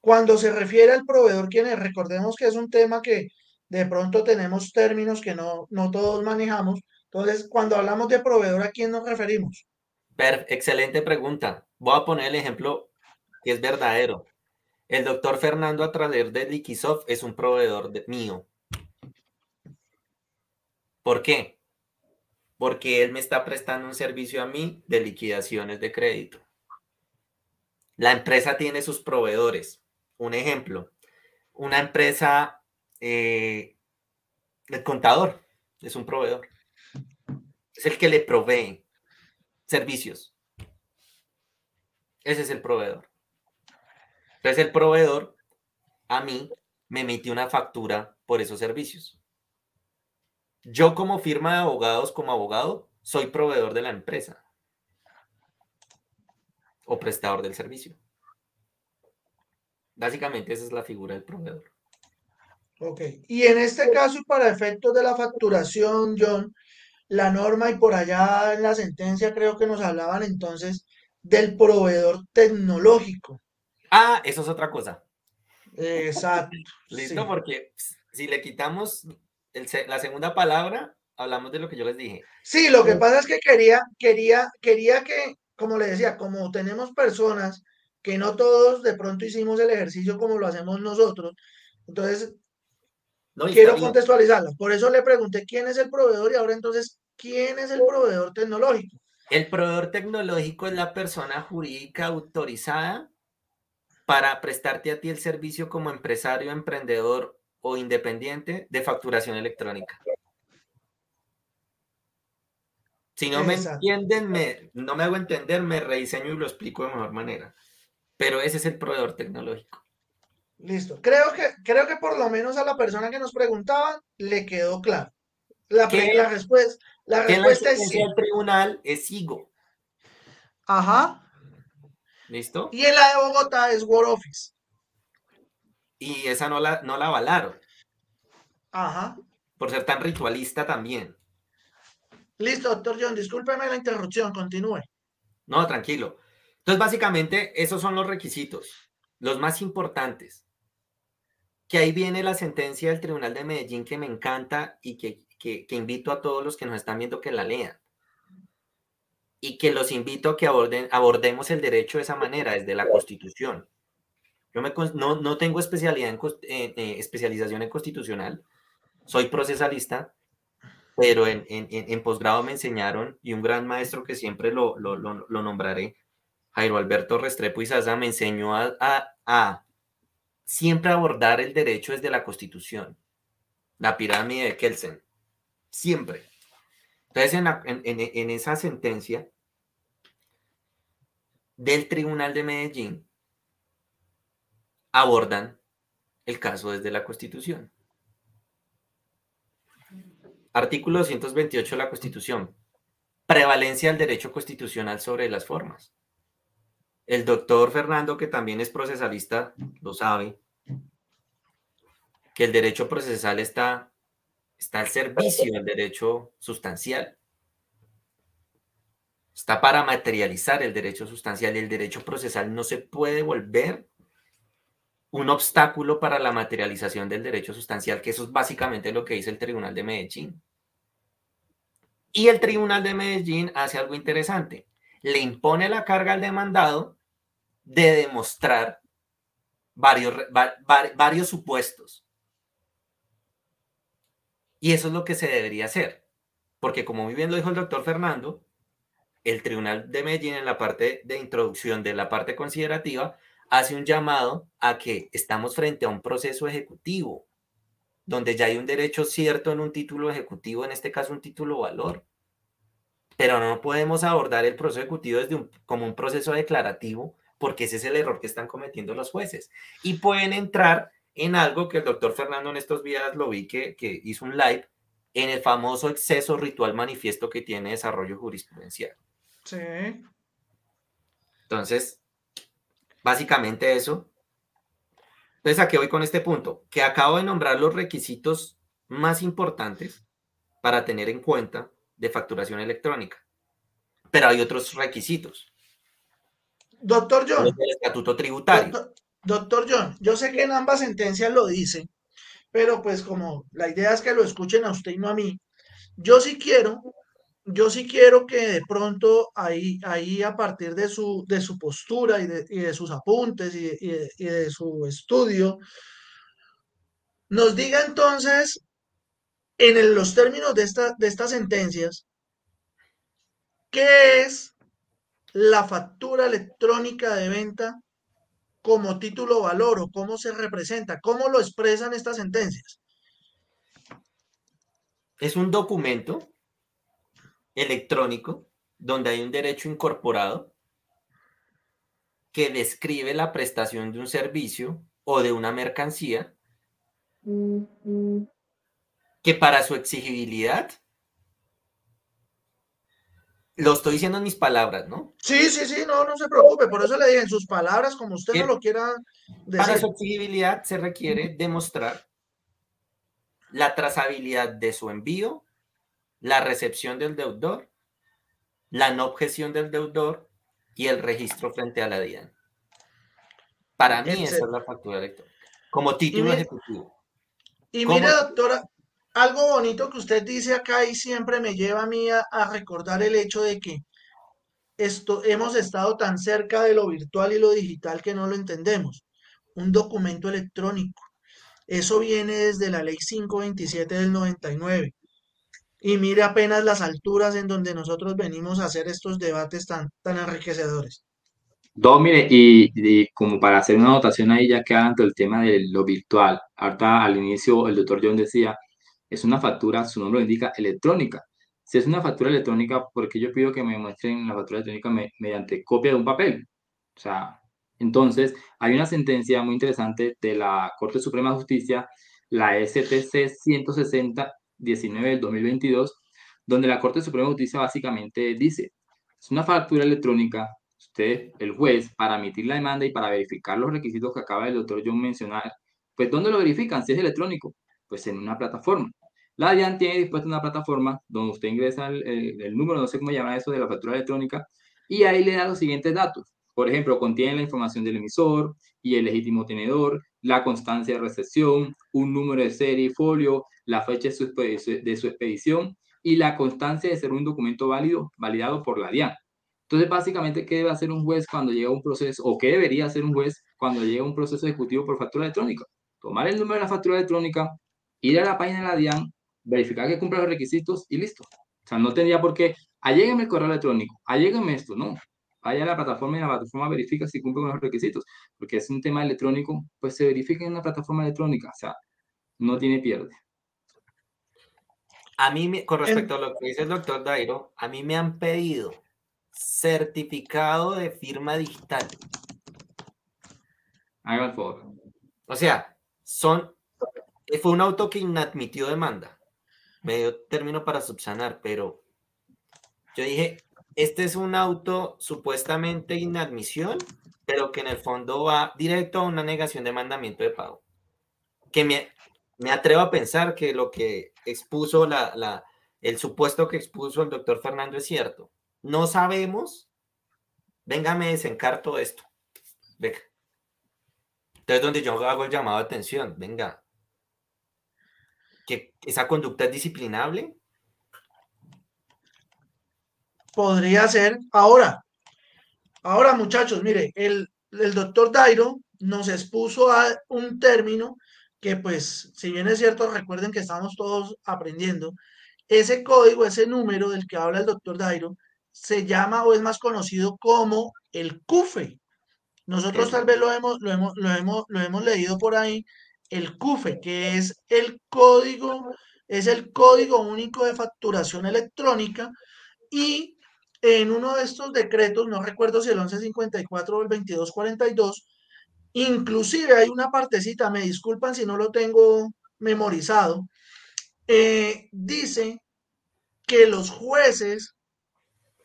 cuando se refiere al proveedor, ¿quién es? Recordemos que es un tema que de pronto tenemos términos que no, no todos manejamos. Entonces, cuando hablamos de proveedor, ¿a quién nos referimos? excelente pregunta. Voy a poner el ejemplo que es verdadero. El doctor Fernando a través de Liquisoft es un proveedor de, mío. ¿Por qué? Porque él me está prestando un servicio a mí de liquidaciones de crédito. La empresa tiene sus proveedores. Un ejemplo, una empresa, eh, el contador es un proveedor. es el que le provee servicios. Ese es el proveedor. Entonces el proveedor a mí me emite una factura por esos servicios. Yo como firma de abogados, como abogado, soy proveedor de la empresa o prestador del servicio. Básicamente esa es la figura del proveedor. Ok. Y en este caso, para efectos de la facturación, John, la norma y por allá en la sentencia creo que nos hablaban entonces del proveedor tecnológico. Ah, eso es otra cosa. Exacto. Listo, porque si le quitamos la segunda palabra, hablamos de lo que yo les dije. Sí, lo que pasa es que quería, quería, quería que, como le decía, como tenemos personas que no todos de pronto hicimos el ejercicio como lo hacemos nosotros, entonces quiero contextualizarla. Por eso le pregunté quién es el proveedor y ahora entonces, ¿quién es el proveedor tecnológico? El proveedor tecnológico es la persona jurídica autorizada para prestarte a ti el servicio como empresario, emprendedor o independiente de facturación electrónica. Si no me entienden, me, no me hago entender, me rediseño y lo explico de mejor manera. Pero ese es el proveedor tecnológico. Listo. Creo que, creo que por lo menos a la persona que nos preguntaba le quedó claro. La, la respuesta, la respuesta es sí. El tribunal es SIGO. Ajá. ¿Listo? Y en la de Bogotá es War Office. Y esa no la, no la avalaron. Ajá. Por ser tan ritualista también. Listo, doctor John, discúlpeme la interrupción, continúe. No, tranquilo. Entonces, básicamente, esos son los requisitos, los más importantes. Que ahí viene la sentencia del Tribunal de Medellín que me encanta y que, que, que invito a todos los que nos están viendo que la lean y que los invito a que aborden, abordemos el derecho de esa manera, desde la Constitución. Yo me, no, no, tengo especialidad en, especialización en constitucional, soy procesalista, pero en, en posgrado me enseñaron, y un gran maestro que siempre lo, lo, nombraré, Jairo Alberto Restrepo Izaza, me enseñó a, a, a, siempre abordar el derecho desde la Constitución, la pirámide de Kelsen, siempre. Entonces, en, esa sentencia del Tribunal de Medellín, abordan el caso desde la Constitución. Artículo 228 de la Constitución. Prevalencia del derecho constitucional sobre las formas. El doctor Fernando, que también es procesalista, lo sabe, que el derecho procesal está está al servicio del derecho sustancial. Está para materializar el derecho sustancial y el derecho procesal no se puede volver un obstáculo para la materialización del derecho sustancial, que eso es básicamente lo que dice el Tribunal de Medellín. Y el Tribunal de Medellín hace algo interesante. Le impone la carga al demandado de demostrar varios, varios supuestos y eso es lo que se debería hacer. Porque como muy bien lo dijo el doctor Fernando, el Tribunal de Medellín en la parte de introducción de la parte considerativa hace un llamado a que estamos frente a un proceso ejecutivo, donde ya hay un derecho cierto en un título ejecutivo, en este caso un título valor. Pero no podemos abordar el proceso ejecutivo desde como un proceso declarativo, porque ese es el error que están cometiendo los jueces. Y pueden entrar en algo que el doctor Fernando en estos días lo vi que, hizo un live en el famoso exceso ritual manifiesto que tiene desarrollo jurisprudencial. Sí. Entonces, básicamente eso. Entonces, ¿a qué voy con este punto? Que acabo de nombrar los requisitos más importantes para tener en cuenta de facturación electrónica. Pero hay otros requisitos. Doctor John. El estatuto tributario. Doctor John, yo sé que en ambas sentencias lo dice, pero pues como la idea es que lo escuchen a usted y no a mí, yo sí quiero, yo sí quiero que de pronto ahí, ahí a partir de su, de su postura y de, sus apuntes y y de su estudio, nos diga entonces, en los términos de, esta, de estas sentencias, ¿qué es la factura electrónica de venta como título valor o cómo se representa, cómo lo expresan estas sentencias. Es un documento electrónico donde hay un derecho incorporado que describe la prestación de un servicio o de una mercancía que para su exigibilidad, lo estoy diciendo en mis palabras, ¿no? Sí, sí, sí, no, no se preocupe, por eso le dije en sus palabras, como usted no lo quiera decir. Para su exigibilidad se requiere demostrar la trazabilidad de su envío, la recepción del deudor, la no objeción del deudor y el registro frente a la DIAN. Para mí esa es la factura electrónica, como título ejecutivo. Y mire, doctora, algo bonito que usted dice acá y siempre me lleva a mí a, recordar el hecho de que esto, hemos estado tan cerca de lo virtual y lo digital que no lo entendemos. Un documento electrónico. Eso viene desde la ley 527 del 99. Y mire apenas las alturas en donde nosotros venimos a hacer estos debates tan, tan enriquecedores. Dos, mire, y, como para hacer una anotación ahí, ya que tanto el tema de lo virtual, ahorita al inicio el doctor John decía, es una factura, su nombre lo indica, electrónica. Si es una factura electrónica, porque yo pido que me muestren la factura electrónica mediante copia de un papel? O sea, entonces hay una sentencia muy interesante de la Corte Suprema de Justicia, la STC 160-19 del 2022, donde la Corte Suprema de Justicia básicamente dice, es una factura electrónica usted, el juez, para emitir la demanda y para verificar los requisitos que acaba el doctor John mencionar, pues ¿dónde lo verifican? Si es electrónico, pues en una plataforma. La DIAN tiene dispuesta una plataforma donde usted ingresa el, número, no sé cómo llama eso, de la factura electrónica, y ahí le da los siguientes datos. Por ejemplo, contiene la información del emisor y el legítimo tenedor, la constancia de recepción, un número de serie y folio, la fecha de su, expedición y la constancia de ser un documento válido, validado por la DIAN. Entonces, básicamente, ¿qué debe hacer un juez cuando llega un proceso, o qué debería hacer un juez cuando llega un proceso ejecutivo por factura electrónica? Tomar el número de la factura electrónica, ir a la página de la DIAN, verificar que cumpla los requisitos y listo. O sea, no tendría por qué, allégueme el correo electrónico, allégueme esto, no. Vaya a la plataforma y la plataforma verifica si cumple con los requisitos, porque es un tema electrónico, pues se verifica en una plataforma electrónica, o sea, no tiene pierde. A mí, con respecto a lo que dice el doctor Dairo, a mí me han pedido certificado de firma digital. Haga el favor. O sea, son, fue un auto que inadmitió demanda. Me dio término para subsanar, pero yo dije, este es un auto supuestamente inadmisión, pero que en el fondo va directo a una negación de mandamiento de pago. Que me, me atrevo a pensar que lo que expuso la, la, el supuesto que expuso el doctor Fernando es cierto no sabemos, venga, me desencarto esto. Venga. Entonces, donde yo hago el llamado de atención, venga, que esa conducta es disciplinable. Podría ser. Ahora, ahora muchachos, mire, el, el doctor Dairo nos expuso a un término que pues, si bien es cierto, recuerden que estamos todos aprendiendo, ese código, ese número del que habla el doctor Dairo, se llama o es más conocido como el CUFE. Nosotros tal vez lo hemos, lo hemos, lo hemos, lo hemos leído por ahí, el CUFE, que es el código, es el código único de facturación electrónica y en uno de estos decretos, no recuerdo si el 1154 o el 2242, inclusive hay una partecita, me disculpan si no lo tengo memorizado, eh, dice que los jueces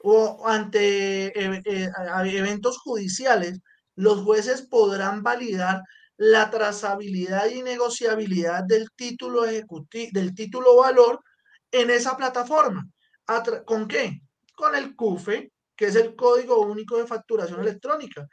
o ante eh, eh, eventos judiciales, los jueces podrán validar la trazabilidad y negociabilidad del título ejecutivo, del título valor en esa plataforma. ¿Con qué? Con el CUFE, que es el Código Único de Facturación Electrónica.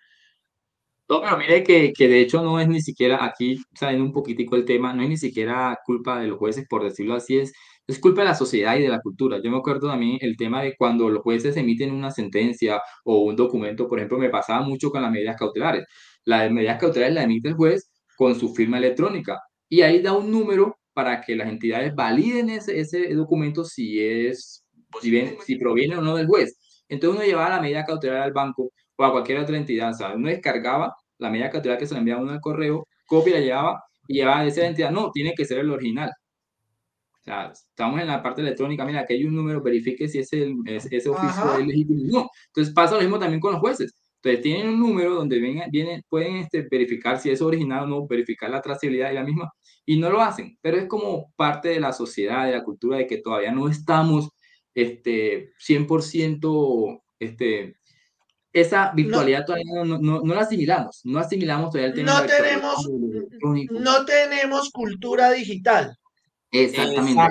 No, pero mire que, que, de hecho no es ni siquiera, aquí saliendo un poquitico el tema, no es ni siquiera culpa de los jueces, por decirlo así, es es culpa de la sociedad y de la cultura. Yo me acuerdo también el tema de cuando los jueces emiten una sentencia o un documento, por ejemplo, me pasaba mucho con las medidas cautelares. Las medidas cautelares las emite el juez con su firma electrónica y ahí da un número para que las entidades validen ese, ese documento si es si, bien, si proviene o no del juez. Entonces uno llevaba la medida cautelar al banco o a cualquier otra entidad, o uno descargaba la medida cautelar que se le enviaba uno al correo, copia la llevaba y llevaba esa entidad, no, tiene que ser el original. O sea, estamos en la parte electrónica, mira, aquí hay un número, verifique si ese, ese oficio es legítimo. No, entonces pasa lo mismo también con los jueces. Entonces tienen un número donde vienen, vienen, pueden este, verificar si es original o no, verificar la trazabilidad y la misma, y no lo hacen. Pero es como parte de la sociedad, de la cultura, de que todavía no estamos este, 100% este, esa virtualidad todavía no, no, no, la asimilamos, no asimilamos todavía el tema. No, tenemos, no tenemos cultura digital. Exactamente.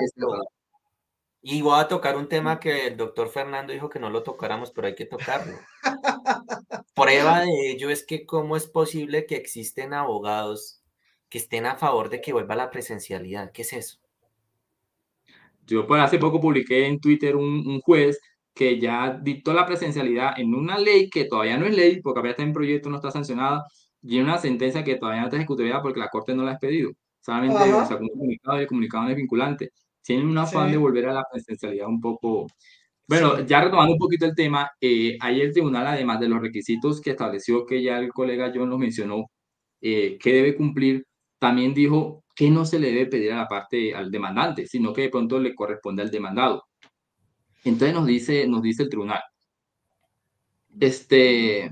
Y voy a tocar un tema que el doctor Fernando dijo que no lo tocáramos, pero hay que tocarlo. Prueba de ello es que cómo es posible que existen abogados que estén a favor de que vuelva la presencialidad. ¿Qué es eso? Yo por hace poco publiqué en Twitter un, un juez que ya dictó la presencialidad en una ley que todavía no es ley, porque todavía está en proyecto, no está sancionada, y en una sentencia que todavía no está ejecutada porque la Corte no la ha expedido. Solamente sacó un comunicado y el comunicado no es vinculante. Tienen un afán de volver a la presencialidad un poco. Bueno, ya retomando un poquito el tema, eh, ahí el tribunal, además de los requisitos que estableció, que ya el colega John lo mencionó, eh, que debe cumplir, también dijo que no se le debe pedir a la parte al demandante, sino que de pronto le corresponde al demandado. Entonces nos dice, nos dice el tribunal, este,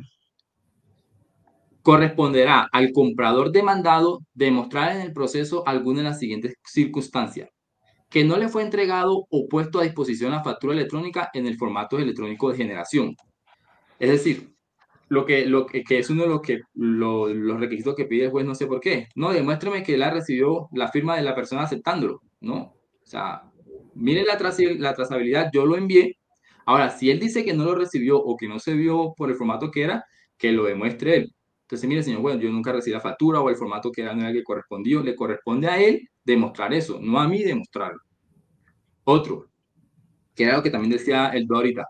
corresponderá al comprador demandado demostrar en el proceso alguna de las siguientes circunstancias. Que no le fue entregado o puesto a disposición la factura electrónica en el formato electrónico de generación. Es decir, lo que, lo que, es uno de los, que, los requisitos que pide el juez, no sé por qué. No, demuéstrame que él ha recibido la firma de la persona aceptándolo. No, o sea, mire la, la trazabilidad, yo lo envié. Ahora, si él dice que no lo recibió o que no se vio por el formato que era, que lo demuestre él. Entonces, mire, señor, bueno, yo nunca recibí la factura o el formato que era no era el que correspondió. Le corresponde a él demostrar eso, no a mí demostrarlo. Otro, que era lo que también decía el ahorita,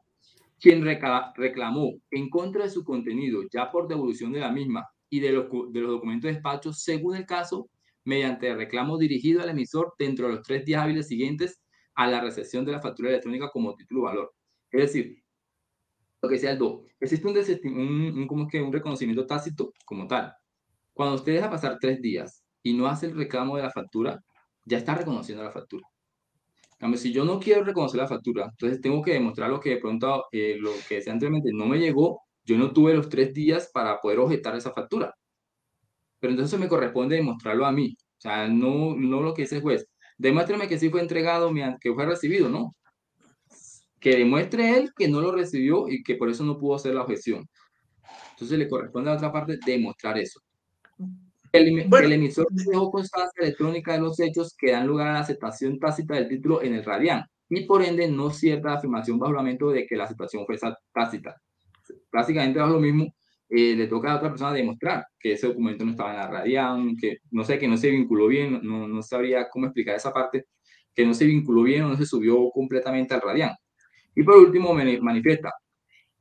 quien reclamó en contra de su contenido, ya por devolución de la misma y de los, de los documentos de despacho, según el caso, mediante reclamo dirigido al emisor dentro de los tres días hábiles siguientes a la recepción de la factura electrónica como título valor. Es decir, lo que decía el DO, existe un, como que un reconocimiento tácito como tal. Cuando usted deja pasar tres días y no hace el reclamo de la factura, ya está reconociendo la factura. si yo no quiero reconocer la factura, entonces tengo que demostrar lo que de pronto, eh, lo que decía anteriormente, no me llegó, yo no tuve los tres días para poder objetar esa factura. Pero entonces me corresponde demostrarlo a mí. O sea, no, no lo que dice el juez. Demuéstrame que sí fue entregado, que fue recibido, ¿no? que demuestre él que no lo recibió y que por eso no pudo hacer la objeción. Entonces le corresponde a la otra parte demostrar eso. El, el emisor dejó constancia electrónica de los hechos que dan lugar a la aceptación tácita del título en el radián y por ende no cierta afirmación bajo juramento de que la aceptación fue tácita. Básicamente bajo lo mismo, eh, le toca a otra persona demostrar que ese documento no estaba en la radián, que no sé, que no se vinculó bien, no, no sabría cómo explicar esa parte, que no se vinculó bien o no se subió completamente al radián. Y por último, manifiesta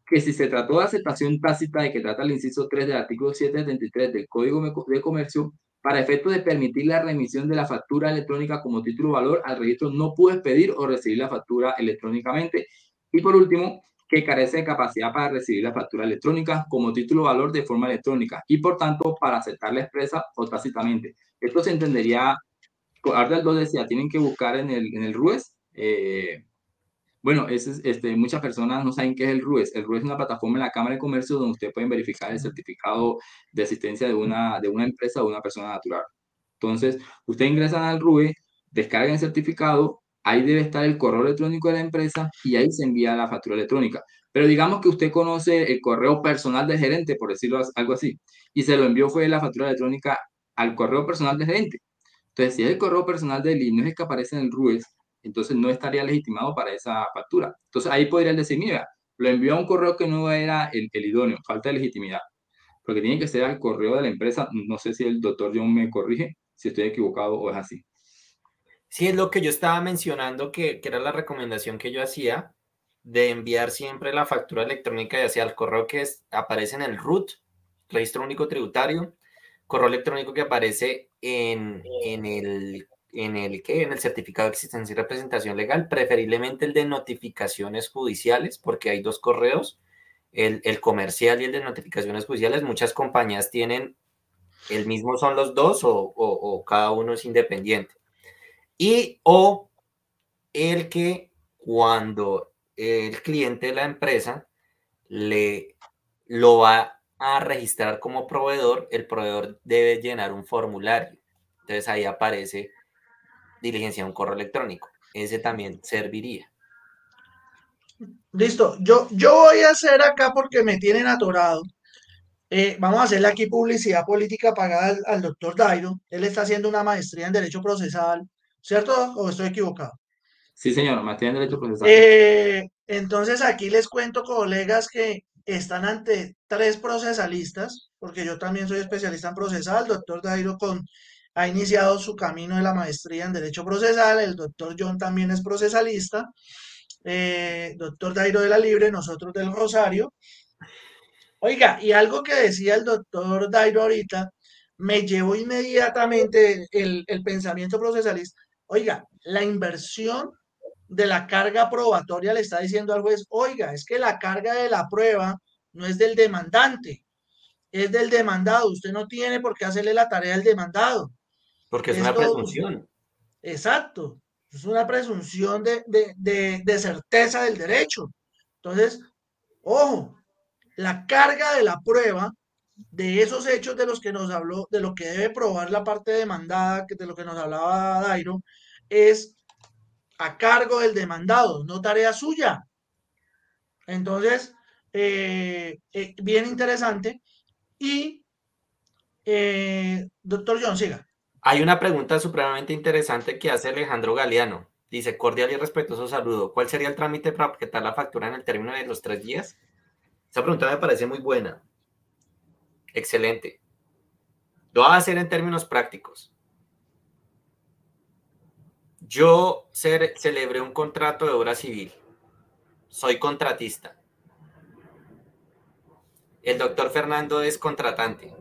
que si se trató de aceptación tácita de que trata el inciso 3 del artículo 773 del Código de Comercio, para efecto de permitir la remisión de la factura electrónica como título valor al registro, no puede pedir o recibir la factura electrónicamente. Y por último, que carece de capacidad para recibir la factura electrónica como título valor de forma electrónica y por tanto para aceptarla expresa o tácitamente. Esto se entendería, Ardel 2 decía, tienen que buscar en el, en el RUES eh, bueno, es, este, muchas personas no saben qué es el RUES. El RUES es una plataforma en la Cámara de Comercio donde usted puede verificar el certificado de asistencia de una, de una empresa o de una persona natural. Entonces, usted ingresa al RUE, descarga el certificado, ahí debe estar el correo electrónico de la empresa y ahí se envía la factura electrónica. Pero digamos que usted conoce el correo personal del gerente, por decirlo algo así, y se lo envió fue la factura electrónica al correo personal del gerente. Entonces, si es el correo personal del y no es el que aparece en el RUES, entonces no estaría legitimado para esa factura. Entonces ahí podrían decir, mira, lo envió a un correo que no era el, idóneo, falta de legitimidad, porque tiene que ser al correo de la empresa. No sé si el doctor John me corrige si estoy equivocado o es así. Sí, es lo que yo estaba mencionando, que, que era la recomendación que yo hacía de enviar siempre la factura electrónica ya sea al correo que aparece en el RUT, Registro Único Tributario, correo electrónico que aparece en, en el en el que en el certificado de existencia y representación legal, preferiblemente el de notificaciones judiciales, porque hay dos correos, el, comercial y el de notificaciones judiciales. Muchas compañías tienen el mismo, son los dos o, cada uno es independiente. Y o el que cuando el cliente de la empresa le lo va a registrar como proveedor, el proveedor debe llenar un formulario. Entonces ahí aparece diligencia un correo electrónico. Ese también serviría. Listo. Yo, yo voy a hacer acá porque me tienen atorado. Eh, vamos a hacerle aquí publicidad política pagada al, doctor Dairo. Él está haciendo una maestría en Derecho Procesal, ¿cierto? ¿O estoy equivocado? Sí, señor, maestría en Derecho Procesal. Eh, entonces aquí les cuento, colegas, que están ante tres procesalistas, porque yo también soy especialista en procesal. El doctor Dairo con, ha iniciado su camino de la maestría en Derecho Procesal. El doctor John también es procesalista. Eh, doctor Dairo de la Libre, nosotros del Rosario. Oiga, y algo que decía el doctor Dairo ahorita, me llevó inmediatamente el, pensamiento procesalista. Oiga, la inversión de la carga probatoria le está diciendo al juez, oiga, es que la carga de la prueba no es del demandante, es del demandado. Usted no tiene por qué hacerle la tarea al demandado. Porque es, una presunción. Exacto, es una presunción de, de certeza del derecho. Entonces, ojo, la carga de la prueba de esos hechos de los que nos habló, de lo que debe probar la parte demandada, de lo que nos hablaba Dairo, es a cargo del demandado, no tarea suya. Entonces, eh, eh, bien interesante. Y, eh, doctor John, siga. Hay una pregunta supremamente interesante que hace Alejandro Galeano. Dice, cordial y respetuoso saludo. ¿Cuál sería el trámite para objetar la factura en el término de los tres días? Esa pregunta me parece muy buena. Excelente. Lo voy a hacer en términos prácticos. Yo celebré un contrato de obra civil. Soy contratista. El doctor Fernando es contratante.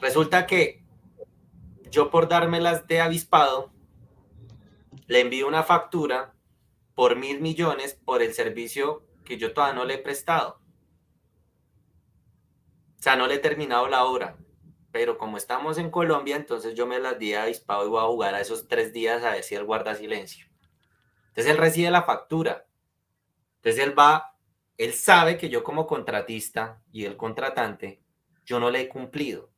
Resulta que yo por dármelas de avispado, le envío una factura por mil millones por el servicio que yo todavía no le he prestado. O sea, no le he terminado la obra. Pero como estamos en Colombia, entonces yo me las di a avispado y voy a jugar a esos tres días a decir guarda silencio. Entonces él recibe la factura. Entonces él va, él sabe que yo como contratista y el contratante, yo no le he cumplido.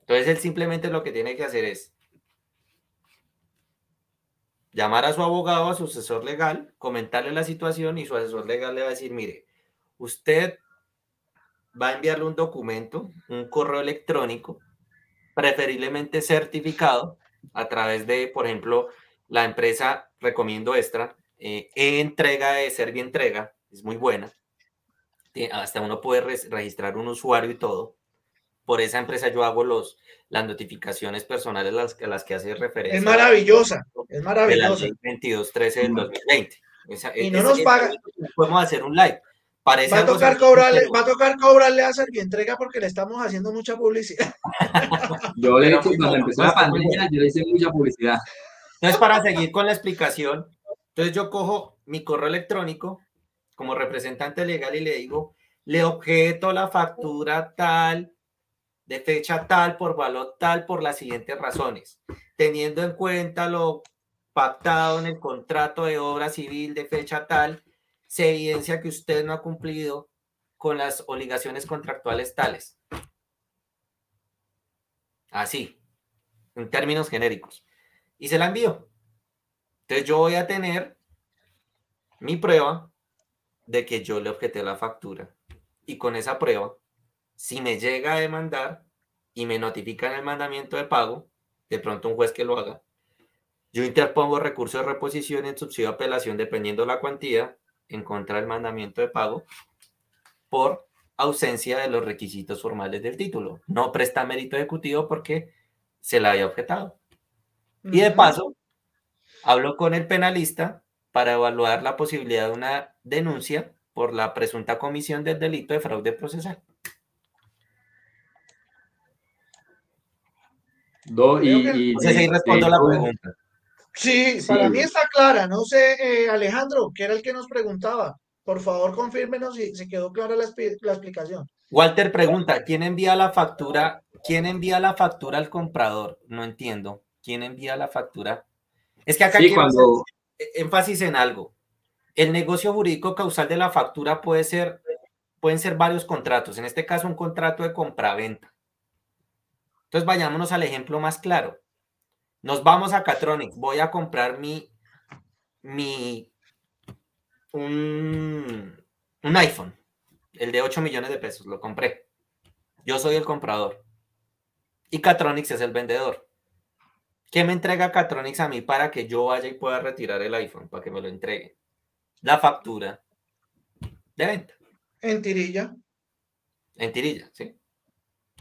Entonces él simplemente lo que tiene que hacer es llamar a su abogado, a su asesor legal, comentarle la situación y su asesor legal le va a decir, mire, usted va a enviarle un documento, un correo electrónico, preferiblemente certificado a través de, por ejemplo, la empresa Recomiendo Extra, eh, entrega de Servientrega, es muy buena. Hasta uno puede registrar un usuario y todo por esa empresa yo hago los, las notificaciones personales las, a las que hace referencia. Es maravillosa, es maravillosa. De la 2213 del 2020. y no nos paga. Podemos hacer un live. Parece va, a tocar cobrarle, va a tocar cobrarle a Servientrega porque le estamos haciendo mucha publicidad. yo le cuando empezó la pandemia, yo le hice mucha publicidad. Entonces, para seguir con la explicación, entonces yo cojo mi correo electrónico como representante legal y le digo, le objeto la factura tal de fecha tal por valor tal por las siguientes razones, teniendo en cuenta lo pactado en el contrato de obra civil de fecha tal, se evidencia que usted no ha cumplido con las obligaciones contractuales tales. Así, en términos genéricos. Y se la envío. Entonces yo voy a tener mi prueba de que yo le objeté la factura. Y con esa prueba si me llega a demandar y me notifican el mandamiento de pago, de pronto un juez que lo haga, yo interpongo recurso de reposición en subsidio de apelación dependiendo la cuantía en contra del mandamiento de pago por ausencia de los requisitos formales del título. No presta mérito ejecutivo porque se la había objetado. Y de paso, hablo con el penalista para evaluar la posibilidad de una denuncia por la presunta comisión del delito de fraude procesal. y, respondo la pregunta. Sí, para mí está clara. No sé, eh, Alejandro, que era el que nos preguntaba. Por favor, confírmenos si se quedó clara la, explicación. Walter pregunta, ¿quién envía la factura? ¿Quién envía la factura al comprador? No entiendo. quién envía la factura. Es que acá Sí, cuando, énfasis en algo. El negocio jurídico causal de la factura puede ser, pueden ser varios contratos. En este caso, un contrato de compraventa. Entonces, vayámonos al ejemplo más claro. Nos vamos a Catronics. Voy a comprar mi, mi, un, un iPhone, el de 8 millones de pesos. Lo compré. Yo soy el comprador. Y Catronics es el vendedor. ¿Qué me entrega Catronics a mí para que yo vaya y pueda retirar el iPhone, para que me lo entregue? La factura de venta. En tirilla. En tirilla, sí.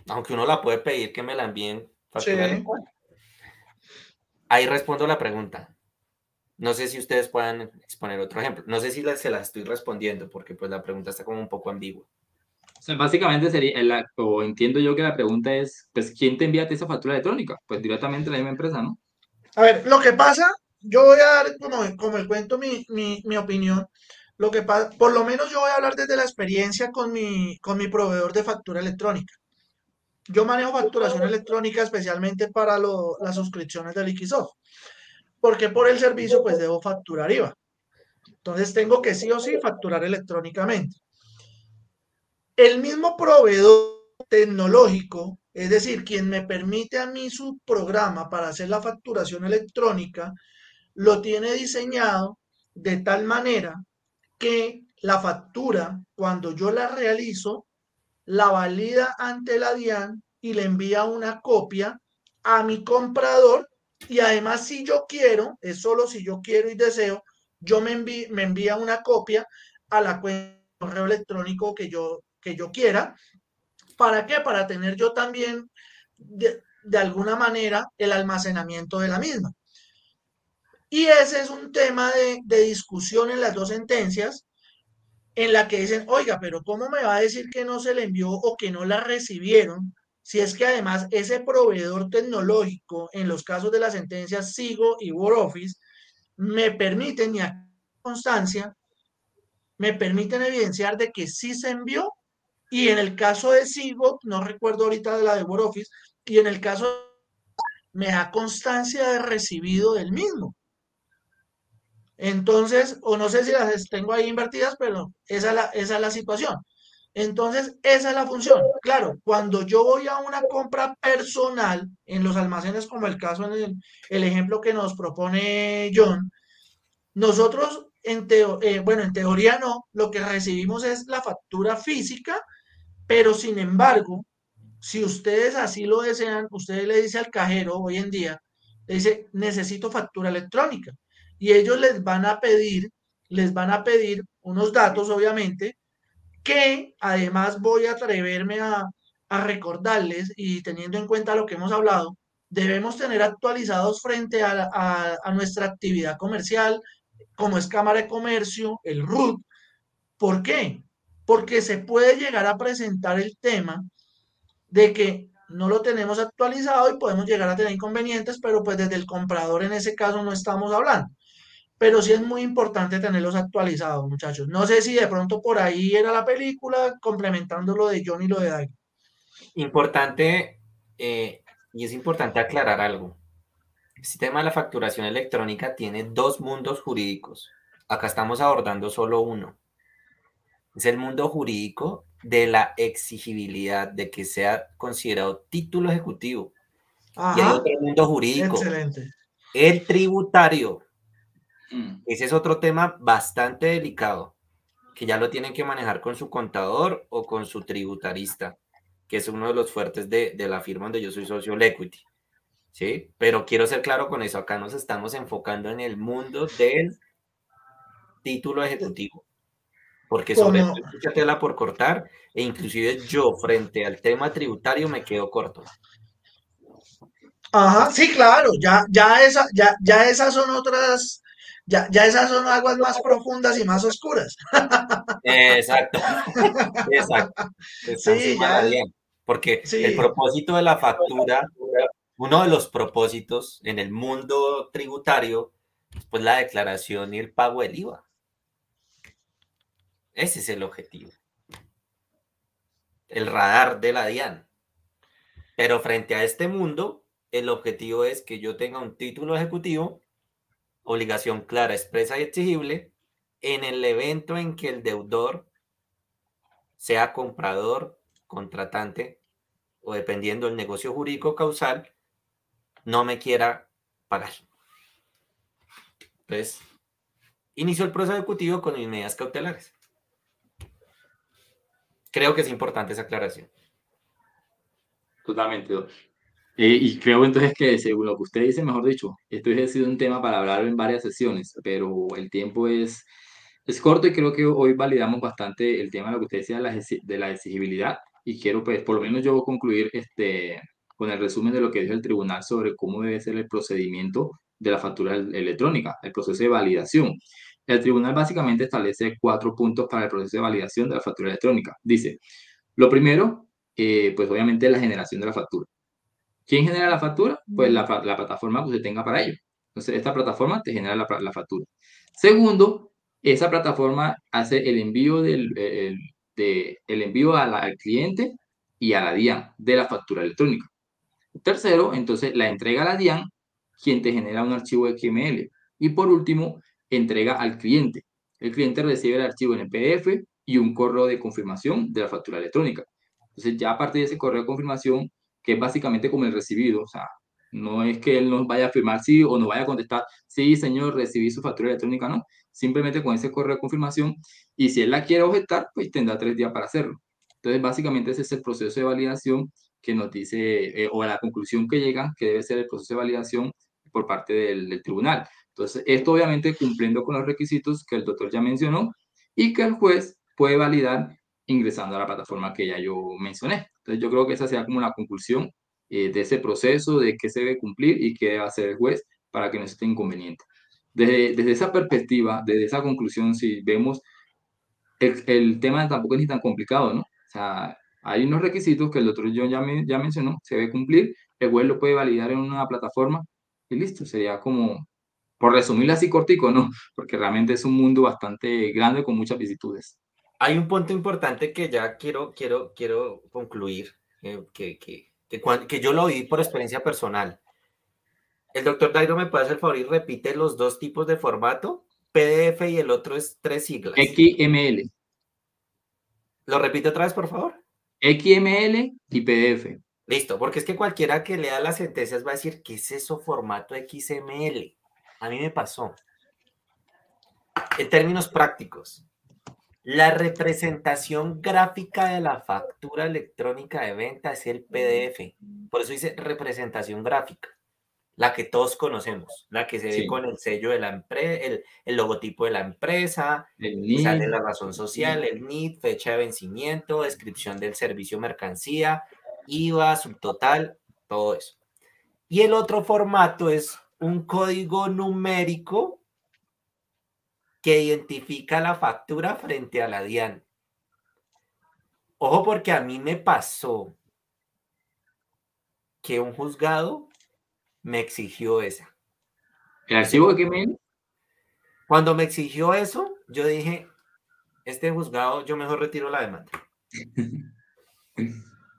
Aunque uno la puede pedir que me la envíen factura Sí. Ahí respondo la pregunta. No sé si ustedes puedan exponer otro ejemplo. No sé si la- se la estoy respondiendo porque pues la pregunta está como un poco ambigua. o sea, básicamente sería, o entiendo yo que la pregunta es, pues, ¿quién te envía esa factura electrónica? Pues directamente la misma empresa, ¿no? A ver, lo que pasa, yo voy a dar como, como el cuento mi, mi, mi opinión. Lo que pasa, por lo menos yo voy a hablar desde la experiencia con mi, con mi proveedor de factura electrónica. Yo manejo facturación electrónica especialmente para lo- las suscripciones de Liquisoft, porque por el servicio pues debo facturar IVA. Entonces tengo que sí o sí facturar electrónicamente. El mismo proveedor tecnológico, es decir, quien me permite a mí su programa para hacer la facturación electrónica, lo tiene diseñado de tal manera que la factura, cuando yo la realizo, la valida ante la DIAN y le envía una copia a mi comprador y además si yo quiero, es solo si yo quiero y deseo, yo me, me envía una copia a la cuenta de correo electrónico que yo, que yo quiera. ¿Para qué? Para tener yo también de, de alguna manera el almacenamiento de la misma. Y ese es un tema de, de discusión en las dos sentencias en la que dicen, oiga, pero ¿cómo me va a decir que no se le envió o que no la recibieron? Si es que además ese proveedor tecnológico, en los casos de las sentencias SIGO y WordOffice, me permiten, y a constancia, me permiten evidenciar de que sí se envió. Y en el caso de SIGO, no recuerdo ahorita de la de WordOffice, y en el caso me da constancia de recibido del mismo. Entonces, o no sé si las tengo ahí invertidas, pero esa es la, situación. Entonces, esa es la función. Claro, cuando yo voy a una compra personal en los almacenes, como el caso en el, el ejemplo que nos propone John, nosotros, en teo- eh, bueno, en teoría no, lo que recibimos es la factura física, pero sin embargo, si ustedes así lo desean, ustedes le dice al cajero hoy en día, le dice, necesito factura electrónica. Y ellos les van a pedir, les van a pedir unos datos, obviamente, que además voy a atreverme a, recordarles y teniendo en cuenta lo que hemos hablado, debemos tener actualizados frente a- a nuestra actividad comercial, como es Cámara de Comercio, el RUT. ¿Por qué? Porque se puede llegar a presentar el tema de que no lo tenemos actualizado y podemos llegar a tener inconvenientes, pero pues desde el comprador en ese caso no estamos hablando. Pero sí es muy importante tenerlos actualizados, muchachos. No sé si de pronto por ahí era la película, complementando lo de John y lo de David. Importante, eh, y es importante aclarar algo. El sistema de la facturación electrónica tiene dos mundos jurídicos. Acá estamos abordando solo uno. Es el mundo jurídico de la exigibilidad de que sea considerado título ejecutivo. Y hay Ajá, otro mundo jurídico, excelente. el tributario. Mm. Ese es otro tema bastante delicado, que ya lo tienen que manejar con su contador o con su tributarista, que es uno de los fuertes de, de la firma donde yo soy socio, el Equity. ¿Sí? Pero quiero ser claro con eso, acá nos estamos enfocando en el mundo del título ejecutivo. Porque sobre hay mucha tela por cortar, e inclusive yo frente al tema tributario me quedo corto. Ajá, sí, claro, ya, ya, esa, ya, ya esas son otras, ya, ya esas son aguas más profundas y más oscuras. Exacto, exacto. Sí, ya. DIAN. Porque Sí. el propósito de la factura, uno de los propósitos en el mundo tributario, es pues la declaración y el pago del IVA. Ese es el objetivo. El radar de la DIAN. Pero frente a este mundo, el objetivo es que yo tenga un título ejecutivo, obligación clara, expresa y exigible, en el evento en que el deudor sea comprador, contratante o dependiendo del negocio jurídico causal, no me quiera pagar. Entonces, inicio el proceso ejecutivo con mis medidas cautelares. Creo que es importante esa aclaración. Totalmente. Eh, y creo entonces que según lo que usted dice, mejor dicho, esto ha sido un tema para hablar en varias sesiones, pero el tiempo es, es corto y creo que hoy validamos bastante el tema de lo que usted decía de la, de la exigibilidad y quiero pues por lo menos yo concluir este, con el resumen de lo que dijo el tribunal sobre cómo debe ser el procedimiento de la factura electrónica, el proceso de validación. El tribunal básicamente establece cuatro puntos para el proceso de validación de la factura electrónica. Dice, lo primero, eh, pues obviamente la generación de la factura. ¿Quién genera la factura? Pues la, la, plataforma que usted tenga para ello. Entonces, esta plataforma te genera la, la factura. Segundo, esa plataforma hace el envío del el, de, el envío al cliente y a la DIAN de la factura electrónica. Tercero, entonces la entrega a la DIAN, quien te genera un archivo XML. Y por último, entrega al cliente. El cliente recibe el archivo en PDF y un correo de confirmación de la factura electrónica. Entonces, ya a partir de ese correo de confirmación, que es básicamente como el recibido, o sea, no es que él nos vaya a firmar sí o nos vaya a contestar, sí, señor, recibí su factura electrónica, no. Simplemente con ese correo de confirmación. Y si él la quiere objetar, pues tendrá tres días para hacerlo. Entonces, básicamente ese es el proceso de validación que nos dice, eh, o la conclusión que llegan, que debe ser el proceso de validación por parte del tribunal. Entonces, esto obviamente cumpliendo con los requisitos que el doctor ya mencionó y que el juez puede validar ingresando a la plataforma que ya yo mencioné. Entonces, yo creo que esa sea como la conclusión eh, de ese proceso, de qué se debe cumplir y qué debe hacer el juez para que no esté inconveniente. Desde, desde esa perspectiva, desde esa conclusión, si vemos, el, el, tema tampoco es ni tan complicado, ¿no? O sea, hay unos requisitos que el doctor John ya, me, ya mencionó, se debe cumplir, el juez lo puede validar en una plataforma y listo, sería como por resumirlo así cortico, no, porque realmente es un mundo bastante grande con muchas vicisitudes. Hay un punto importante que ya quiero, quiero, quiero concluir, eh, que, que, que, que, yo lo vi por experiencia personal. El doctor Dairo me puede hacer el favor y repite los dos tipos de formato, PDF y el otro es tres siglas. XML. ¿Lo repite otra vez, por favor? XML y PDF. Listo, porque es que cualquiera que lea las sentencias va a decir, ¿qué es eso formato XML? A mí me pasó. En términos prácticos, la representación gráfica de la factura electrónica de venta es el PDF. Por eso dice representación gráfica, la que todos conocemos, la que se ve con el sello de la empresa, el, el, logotipo de la empresa, el sale la razón social, el NID, fecha de vencimiento, descripción del servicio mercancía, IVA, subtotal, todo eso. Y el otro formato es un código numérico que identifica la factura frente a la DIAN. Ojo porque a mí me pasó que un juzgado me exigió esa. ¿El archivo de me Cuando me exigió eso, yo dije, este juzgado, yo mejor retiro la demanda.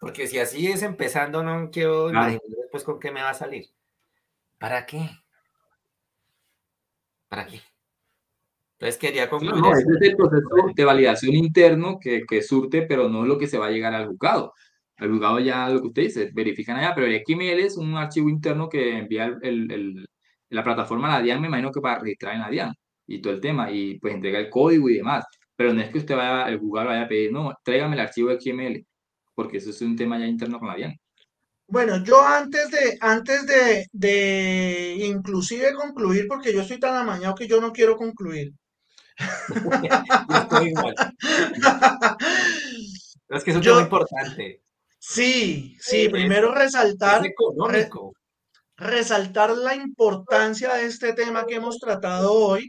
Porque si así es empezando, no quiero ah. imaginar después con qué me va a salir. ¿Para qué? ¿Para qué? Entonces quería concluir. No, ese es el proceso de validación interno que, que, surte, pero no es lo que se va a llegar al juzgado. Al juzgado ya lo que usted dice, verifican allá, pero el XML es un archivo interno que envía el, el, la plataforma a la DIAN, me imagino que para registrar en la DIAN y todo el tema, y pues entrega el código y demás. Pero no es que usted vaya, el juzgado vaya a pedir, no, tráigame el archivo XML, porque eso es un tema ya interno con la DIAN. Bueno, yo antes de, antes de, de inclusive concluir, porque yo estoy tan amañado que yo no quiero concluir. estoy igual. es que es un tema importante. Sí, sí, primero resaltar, re, resaltar la importancia de este tema que hemos tratado hoy.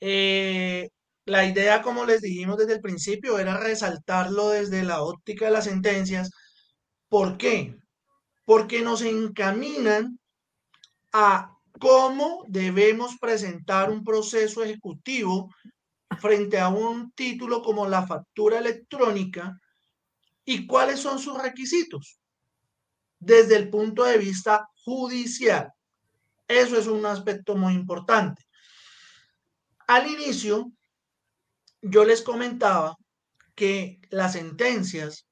Eh, la idea, como les dijimos desde el principio, era resaltarlo desde la óptica de las sentencias. ¿Por qué? porque nos encaminan a cómo debemos presentar un proceso ejecutivo frente a un título como la factura electrónica y cuáles son sus requisitos. desde el punto de vista judicial. Eso es un aspecto muy importante. Al inicio, yo les comentaba que las sentencias,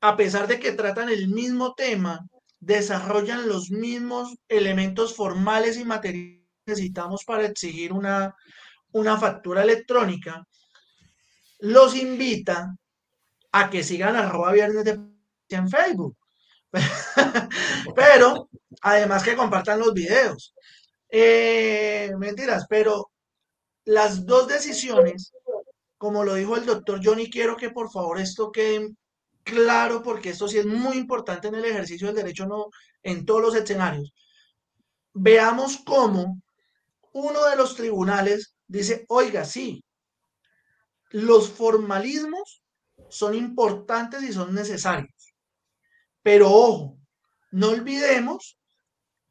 a pesar de que tratan el mismo tema, desarrollan los mismos elementos formales y materiales necesitamos para exigir una, una factura electrónica, los invita a que sigan arroba viernes de en Facebook. pero además que compartan los videos. Eh, mentiras, pero las dos decisiones, como lo dijo el doctor Johnny, quiero que por favor esto quede claro porque esto sí es muy importante en el ejercicio del derecho, no en todos los escenarios. Veamos cómo uno de los tribunales dice, oiga, sí, los formalismos son importantes y son necesarios. Pero ojo, no olvidemos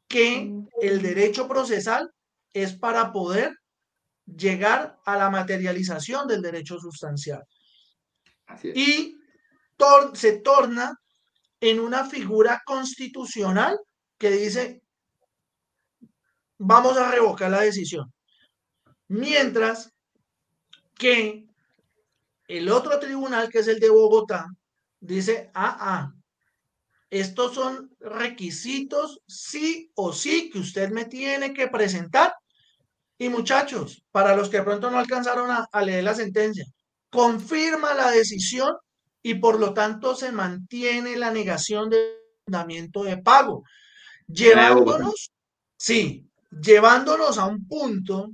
que el derecho procesal es para poder llegar a la materialización del derecho sustancial. Y se torna en una figura constitucional que dice, vamos a revocar la decisión. Mientras que el otro tribunal, que es el de Bogotá, dice, ah, ah, estos son requisitos sí o sí que usted me tiene que presentar. Y muchachos, para los que de pronto no alcanzaron a, leer la sentencia, confirma la decisión y por lo tanto se mantiene la negación del fundamento de pago, llevándonos, sí, llevándonos a un punto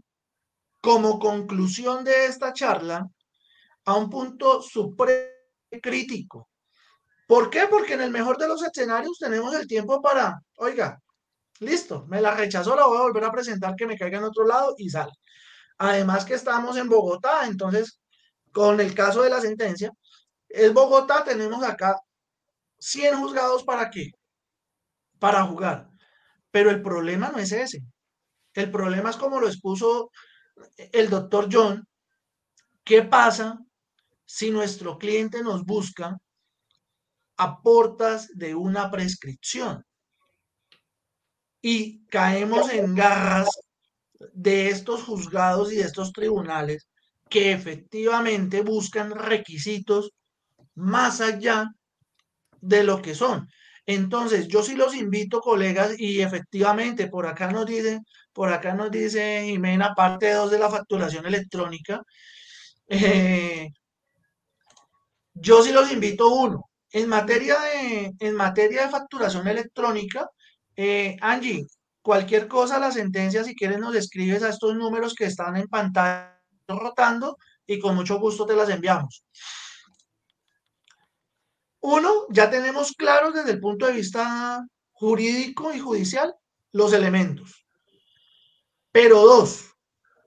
como conclusión de esta charla a un punto supremo crítico. ¿Por qué? Porque en el mejor de los escenarios tenemos el tiempo para, oiga, listo, me la rechazó, la voy a volver a presentar que me caiga en otro lado y sale. Además que estamos en Bogotá, entonces, con el caso de la sentencia, es Bogotá, tenemos acá 100 juzgados para qué? Para jugar. Pero el problema no es ese. El problema es como lo expuso el doctor John. ¿Qué pasa si nuestro cliente nos busca a de una prescripción y caemos en garras de estos juzgados y de estos tribunales que efectivamente buscan requisitos más allá de lo que son. Entonces, yo sí los invito, colegas, y efectivamente, por acá nos dice, por acá nos dice Jimena, parte 2 de la facturación electrónica. Eh, yo sí los invito uno. En materia de, en materia de facturación electrónica, eh, Angie, cualquier cosa, la sentencia, si quieres, nos escribes a estos números que están en pantalla rotando y con mucho gusto te las enviamos. Uno, ya tenemos claros desde el punto de vista jurídico y judicial los elementos. Pero dos,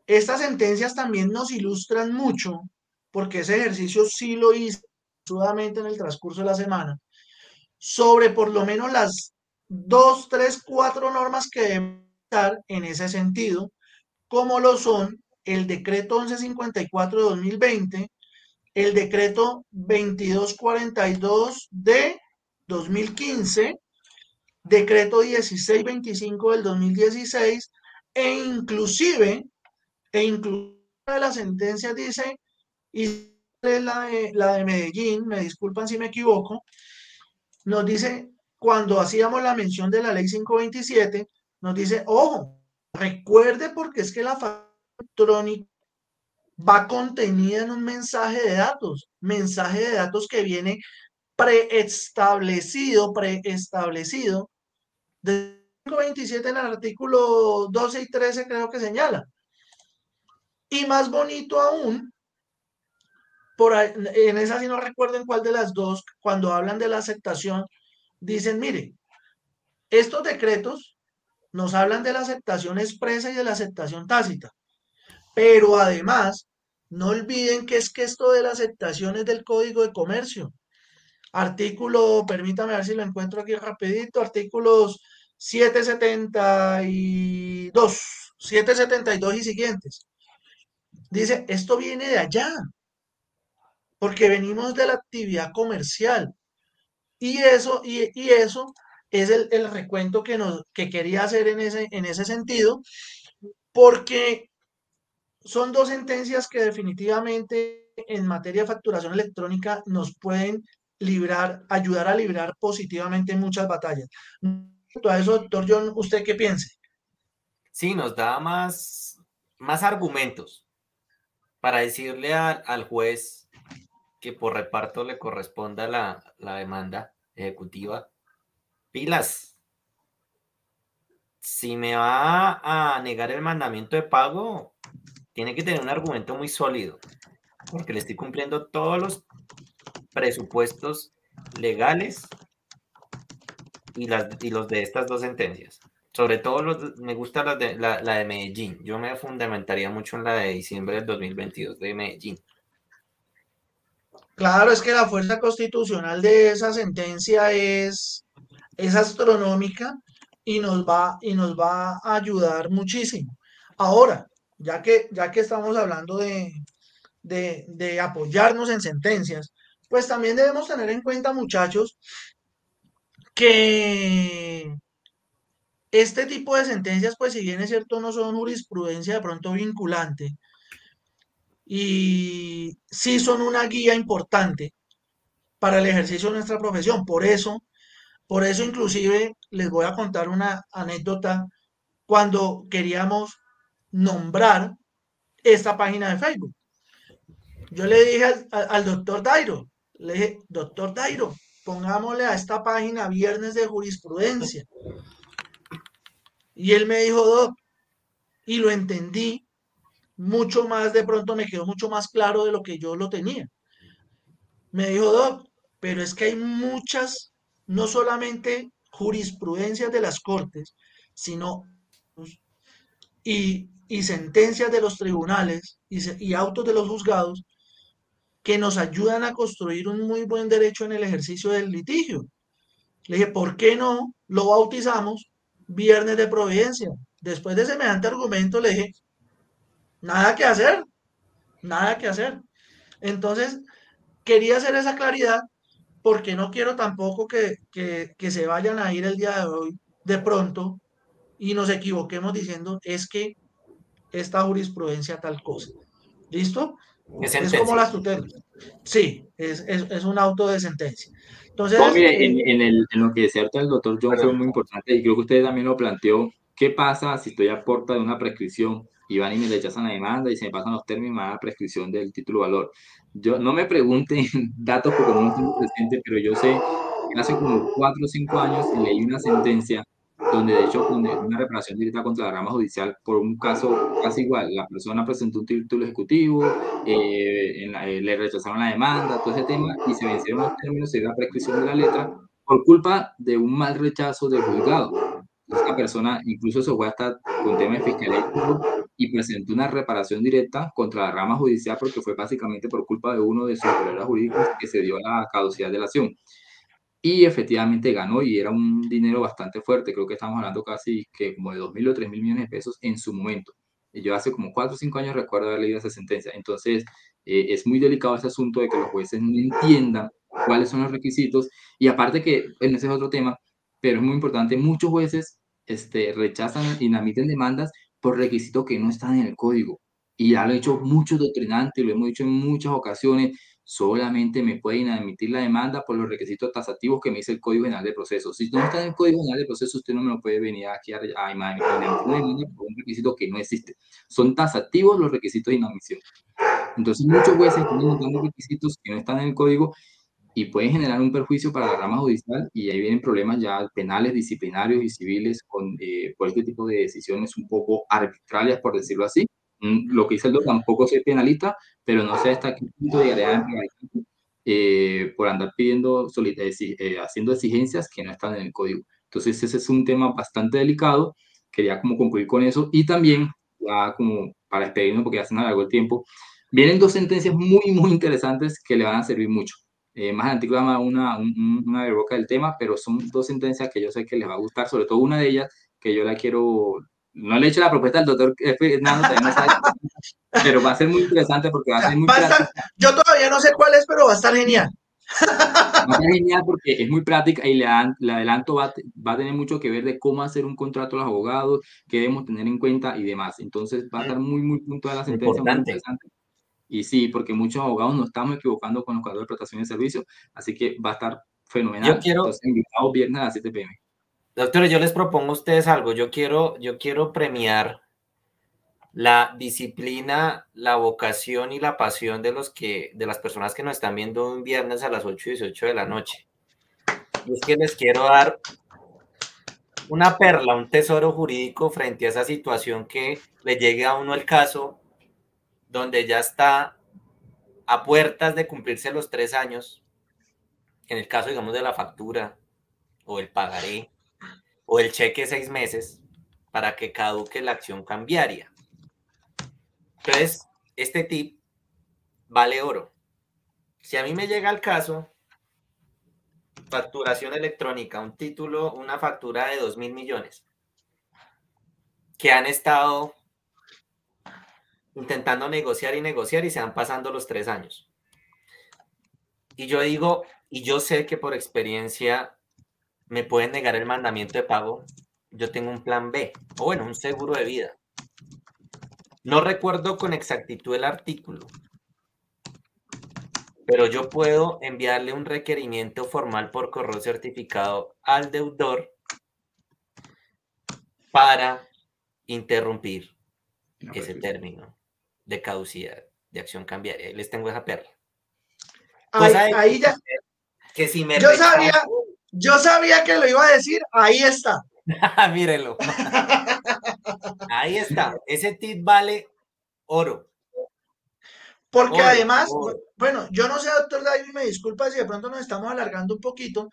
estas sentencias también nos ilustran mucho, porque ese ejercicio sí lo hice en el transcurso de la semana, sobre por lo menos las dos, tres, cuatro normas que deben estar en ese sentido, como lo son el decreto 1154 de 2020, el decreto 2242 de 2015, decreto 1625 del 2016 e inclusive, e inclusive la sentencia dice, y la de, la de Medellín, me disculpan si me equivoco, nos dice, cuando hacíamos la mención de la ley 527, nos dice, ojo, recuerde porque es que la electrónica va contenida en un mensaje de datos, mensaje de datos que viene preestablecido, preestablecido, de 527 en el artículo 12 y 13 creo que señala. Y más bonito aún, por en esa sí no recuerdo en cuál de las dos, cuando hablan de la aceptación, dicen, mire, estos decretos nos hablan de la aceptación expresa y de la aceptación tácita, pero además, no olviden que es que esto de la aceptación es del Código de Comercio. Artículo, permítame ver si lo encuentro aquí rapidito, artículos 772, 772 y siguientes. Dice, esto viene de allá, porque venimos de la actividad comercial. Y eso, y, y eso es el, el, recuento que, nos, que quería hacer en ese, en ese sentido, porque son dos sentencias que definitivamente en materia de facturación electrónica nos pueden librar, ayudar a librar positivamente muchas batallas. A eso, doctor John, ¿usted qué piense? Sí, nos da más, más argumentos para decirle a, al juez que por reparto le corresponda la, la demanda ejecutiva. Pilas. Si me va a negar el mandamiento de pago, tiene que tener un argumento muy sólido, porque le estoy cumpliendo todos los presupuestos legales y, las, y los de estas dos sentencias. Sobre todo los, me gusta la de, la, la de Medellín. Yo me fundamentaría mucho en la de diciembre del 2022 de Medellín. Claro, es que la fuerza constitucional de esa sentencia es, es astronómica y nos va, y nos va a ayudar muchísimo. Ahora, ya que, ya que estamos hablando de, de, de apoyarnos en sentencias, pues también debemos tener en cuenta, muchachos, que este tipo de sentencias, pues si bien es cierto, no son jurisprudencia de pronto vinculante, y sí son una guía importante para el ejercicio de nuestra profesión. Por eso, por eso inclusive les voy a contar una anécdota cuando queríamos nombrar esta página de Facebook. Yo le dije al, al doctor Dairo, le dije, doctor Dairo, pongámosle a esta página Viernes de Jurisprudencia. Y él me dijo, Doc, y lo entendí mucho más, de pronto me quedó mucho más claro de lo que yo lo tenía. Me dijo, Doc, pero es que hay muchas, no solamente jurisprudencias de las cortes, sino y, y sentencias de los tribunales y, y autos de los juzgados que nos ayudan a construir un muy buen derecho en el ejercicio del litigio. Le dije, ¿por qué no lo bautizamos Viernes de Providencia? Después de semejante argumento le dije, nada que hacer, nada que hacer. Entonces, quería hacer esa claridad porque no quiero tampoco que, que, que se vayan a ir el día de hoy de pronto y nos equivoquemos diciendo es que esta jurisprudencia tal cosa. ¿Listo? Es, es como las tutelas. Sí, es, es, es, un auto de sentencia. Entonces, no, mire, en, en, el, en, lo que decía el doctor John fue muy importante y creo que usted también lo planteó. ¿Qué pasa si estoy a puerta de una prescripción y van y me rechazan la demanda y se me pasan los términos a la prescripción del título valor? Yo no me pregunten datos porque no estoy presente, pero yo sé que hace como cuatro o cinco años leí una sentencia donde de hecho una reparación directa contra la rama judicial por un caso casi igual. La persona presentó un título ejecutivo, eh, la, eh, le rechazaron la demanda, todo ese tema, y se vencieron los términos, dio la prescripción de la letra por culpa de un mal rechazo del juzgado. Esta persona incluso se fue hasta con tema de fiscalía y presentó una reparación directa contra la rama judicial porque fue básicamente por culpa de uno de sus superiores jurídicos que se dio la caducidad de la acción y efectivamente ganó y era un dinero bastante fuerte, creo que estamos hablando casi que como de 2 mil o 3 mil millones de pesos en su momento. Yo hace como 4 o 5 años recuerdo haber leído esa sentencia. Entonces, eh, es muy delicado ese asunto de que los jueces no entiendan cuáles son los requisitos. Y aparte que, en ese es otro tema, pero es muy importante, muchos jueces este, rechazan y admiten demandas por requisitos que no están en el código. Y ya lo he hecho muchos doctrinantes, lo hemos dicho en muchas ocasiones, solamente me pueden admitir la demanda por los requisitos tasativos que me dice el Código General de Procesos. Si no está en el Código General de Procesos, usted no me lo puede venir aquí a, a, a por un requisito que no existe. Son tasativos los requisitos de inadmisión. Entonces, muchos jueces están requisitos que no están en el código y pueden generar un perjuicio para la rama judicial y ahí vienen problemas ya penales, disciplinarios y civiles con, eh, por este tipo de decisiones un poco arbitrarias, por decirlo así, lo que dice el tampoco soy penalista, pero no sé hasta qué punto eh, por andar pidiendo, eh, haciendo exigencias que no están en el código. Entonces ese es un tema bastante delicado, quería como concluir con eso y también, ya como para despedirnos porque ya se nos alargó el tiempo, vienen dos sentencias muy, muy interesantes que le van a servir mucho. Eh, más adelante una, una, una del tema, pero son dos sentencias que yo sé que les va a gustar, sobre todo una de ellas que yo la quiero no le he hecho la propuesta al doctor Fernando, no sabe, pero va a ser muy interesante porque va a ser muy va a estar, Yo todavía no sé cuál es, pero va a estar genial. No, es genial porque es muy práctica y le, le adelanto va, va, a tener mucho que ver de cómo hacer un contrato a los abogados, qué debemos tener en cuenta y demás. Entonces va a estar muy, muy puntual la sentencia. Muy interesante. Y sí, porque muchos abogados nos estamos equivocando con los cuadros de prestación de servicios, así que va a estar fenomenal. Yo quiero... Entonces, invitados viernes a las 7 pm. Doctores, yo les propongo a ustedes algo. Yo quiero, yo quiero premiar la disciplina, la vocación y la pasión de los que, de las personas que nos están viendo un viernes a las 8 y 18 de la noche. Y es que les quiero dar una perla, un tesoro jurídico frente a esa situación que le llegue a uno el caso donde ya está a puertas de cumplirse los tres años, en el caso, digamos, de la factura o el pagaré o el cheque seis meses para que caduque la acción cambiaria. Entonces, este tip vale oro. Si a mí me llega el caso, facturación electrónica, un título, una factura de 2 mil millones, que han estado intentando negociar y negociar y se van pasando los tres años. Y yo digo, y yo sé que por experiencia me pueden negar el mandamiento de pago, yo tengo un plan B, o bueno, un seguro de vida. No recuerdo con exactitud el artículo, pero yo puedo enviarle un requerimiento formal por correo certificado al deudor para interrumpir ese término de caducidad de acción cambiaria. Les tengo esa perla. ahí, ya. Que si me yo, sabía, yo sabía que lo iba a decir, ahí está. Mírenlo. Ahí está. Ese tip vale oro. Porque además, bueno, yo no sé, doctor David, me disculpa si de pronto nos estamos alargando un poquito,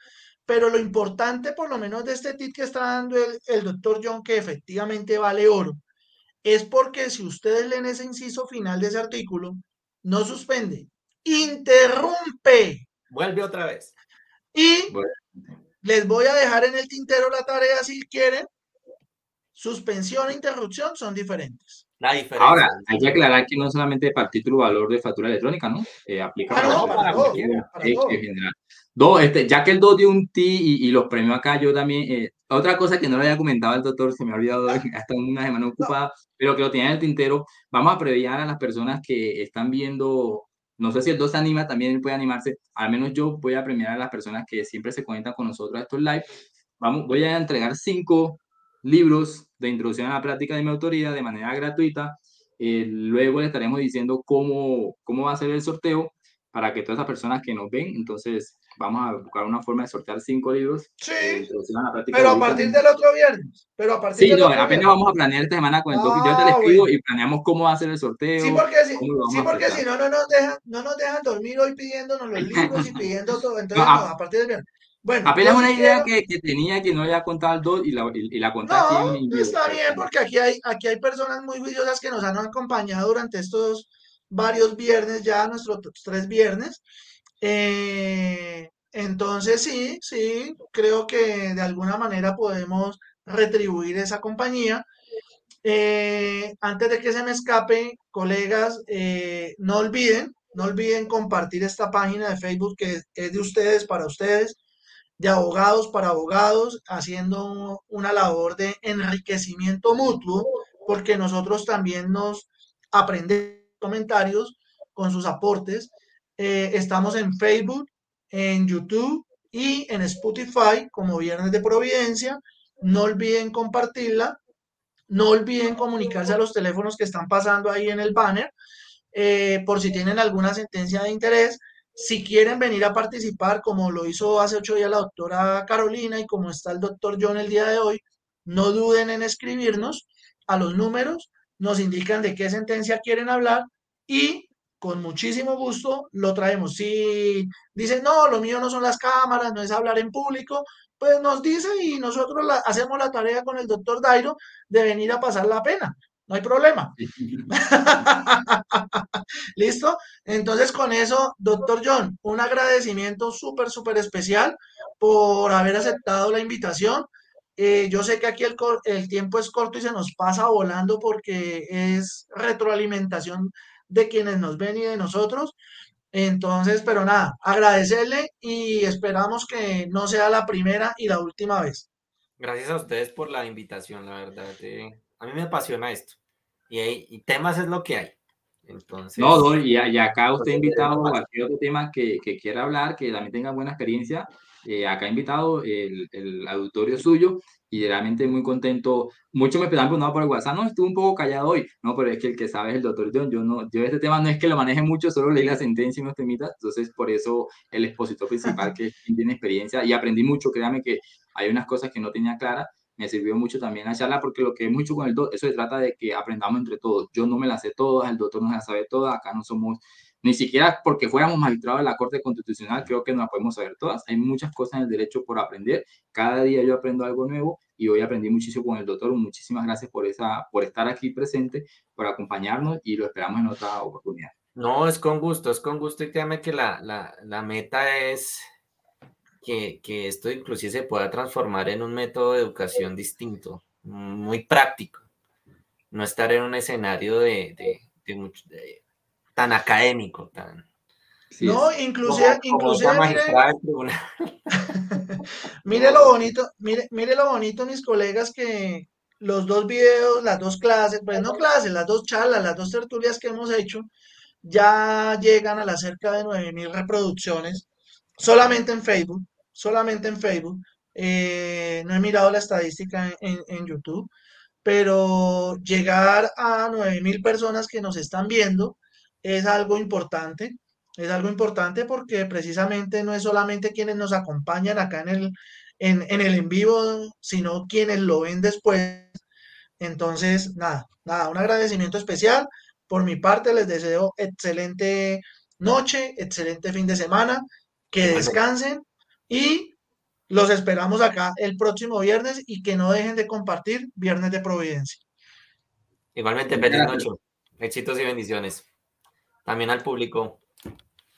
pero lo importante, por lo menos, de este tip que está dando el, el doctor John, que efectivamente vale oro, es porque si ustedes leen ese inciso final de ese artículo, no suspende, interrumpe. Vuelve otra vez. Y les voy a dejar en el tintero la tarea si quieren suspensión e interrupción son diferentes. Ahora, hay que aclarar que no solamente para el título valor de factura electrónica, ¿no? Eh, aplica ah, para, todo, Dos, este, ya que el 2 dio un T y, los premios acá, yo también, eh, otra cosa que no le había comentado al doctor, se me ha olvidado hasta una semana ocupada, pero que lo tenía en el tintero, vamos a prever a las personas que están viendo, no sé si el 2 se anima, también puede animarse, al menos yo voy a premiar a las personas que siempre se cuentan con nosotros a estos live. Vamos, voy a entregar cinco libros de introducción a la práctica de mi autoría de manera gratuita. Eh, luego le estaremos diciendo cómo, cómo va a ser el sorteo para que todas esas personas que nos ven, entonces vamos a buscar una forma de sortear cinco libros. Sí, pero a partir del otro viernes. Pero a partir sí, no, apenas vamos a planear esta semana con el ah, Yo te lo escribo y planeamos cómo va a ser el sorteo. Sí, porque, si, sí, porque si no, no nos, dejan, no nos dejan dormir hoy pidiéndonos los libros y pidiendo todo. Entonces, no, a, partir del viernes. Bueno, Apenas una idea que, que, tenía que no había contado al dos y la, y, la conté no, Está bien, porque aquí hay, aquí hay personas muy juiciosas que nos han acompañado durante estos varios viernes, ya nuestros tres viernes. Eh, entonces sí, sí, creo que de alguna manera podemos retribuir esa compañía. Eh, antes de que se me escape, colegas, eh, no olviden, no olviden compartir esta página de Facebook que es de ustedes para ustedes de abogados para abogados, haciendo una labor de enriquecimiento mutuo, porque nosotros también nos aprendemos comentarios con sus aportes. Eh, estamos en Facebook, en YouTube y en Spotify como Viernes de Providencia. No olviden compartirla. No olviden comunicarse a los teléfonos que están pasando ahí en el banner eh, por si tienen alguna sentencia de interés. Si quieren venir a participar, como lo hizo hace ocho días la doctora Carolina y como está el doctor John el día de hoy, no duden en escribirnos a los números, nos indican de qué sentencia quieren hablar y con muchísimo gusto lo traemos. Si dicen, no, lo mío no son las cámaras, no es hablar en público, pues nos dice y nosotros hacemos la tarea con el doctor Dairo de venir a pasar la pena no hay problema. ¿Listo? Entonces con eso, doctor John, un agradecimiento súper, súper especial por haber aceptado la invitación. Eh, yo sé que aquí el, el tiempo es corto y se nos pasa volando porque es retroalimentación de quienes nos ven y de nosotros. Entonces, pero nada, agradecerle y esperamos que no sea la primera y la última vez. Gracias a ustedes por la invitación, la verdad. Eh, a mí me apasiona esto. Y, y temas es lo que hay. Entonces, no, y, acá usted invitado a cualquier otro tema que, que, quiera hablar, que también tenga buena experiencia. Eh, acá invitado el, el, auditorio suyo y realmente muy contento. Muchos me preguntan por el WhatsApp, no, estuve un poco callado hoy. No, pero es que el que sabe es el doctor John. Yo, no, yo este tema no es que lo maneje mucho, solo leí la sentencia y no temita. Entonces, por eso el expositor principal que tiene experiencia y aprendí mucho, créame que hay unas cosas que no tenía claras me sirvió mucho también la charla porque lo que es mucho con el doctor, eso se trata de que aprendamos entre todos. Yo no me las sé todas, el doctor no las sabe todas, acá no somos, ni siquiera porque fuéramos magistrados de la Corte Constitucional, creo que no las podemos saber todas. Hay muchas cosas en el derecho por aprender. Cada día yo aprendo algo nuevo y hoy aprendí muchísimo con el doctor. Muchísimas gracias por, esa, por estar aquí presente, por acompañarnos y lo esperamos en otra oportunidad. No, es con gusto, es con gusto y créame que la, la, la meta es que, esto inclusive se pueda transformar en un método de educación distinto, muy práctico. No estar en un escenario de, tan académico, tan... no, inclusive, inclusive mire, lo bonito, mire, mire lo bonito, mis colegas, que los dos videos, las dos clases, pues no clases, las dos charlas, las dos tertulias que hemos hecho, ya llegan a las cerca de 9000 reproducciones solamente en Facebook solamente en Facebook. Eh, no he mirado la estadística en, YouTube, pero llegar a 9000 personas que nos están viendo es algo importante. Es algo importante porque precisamente no es solamente quienes nos acompañan acá en el en, en el en vivo, sino quienes lo ven después. Entonces, nada, nada, un agradecimiento especial. Por mi parte, les deseo excelente noche, excelente fin de semana, que descansen y los esperamos acá el próximo viernes y que no dejen de compartir Viernes de Providencia. Igualmente, feliz noche. Éxitos y bendiciones. También al público.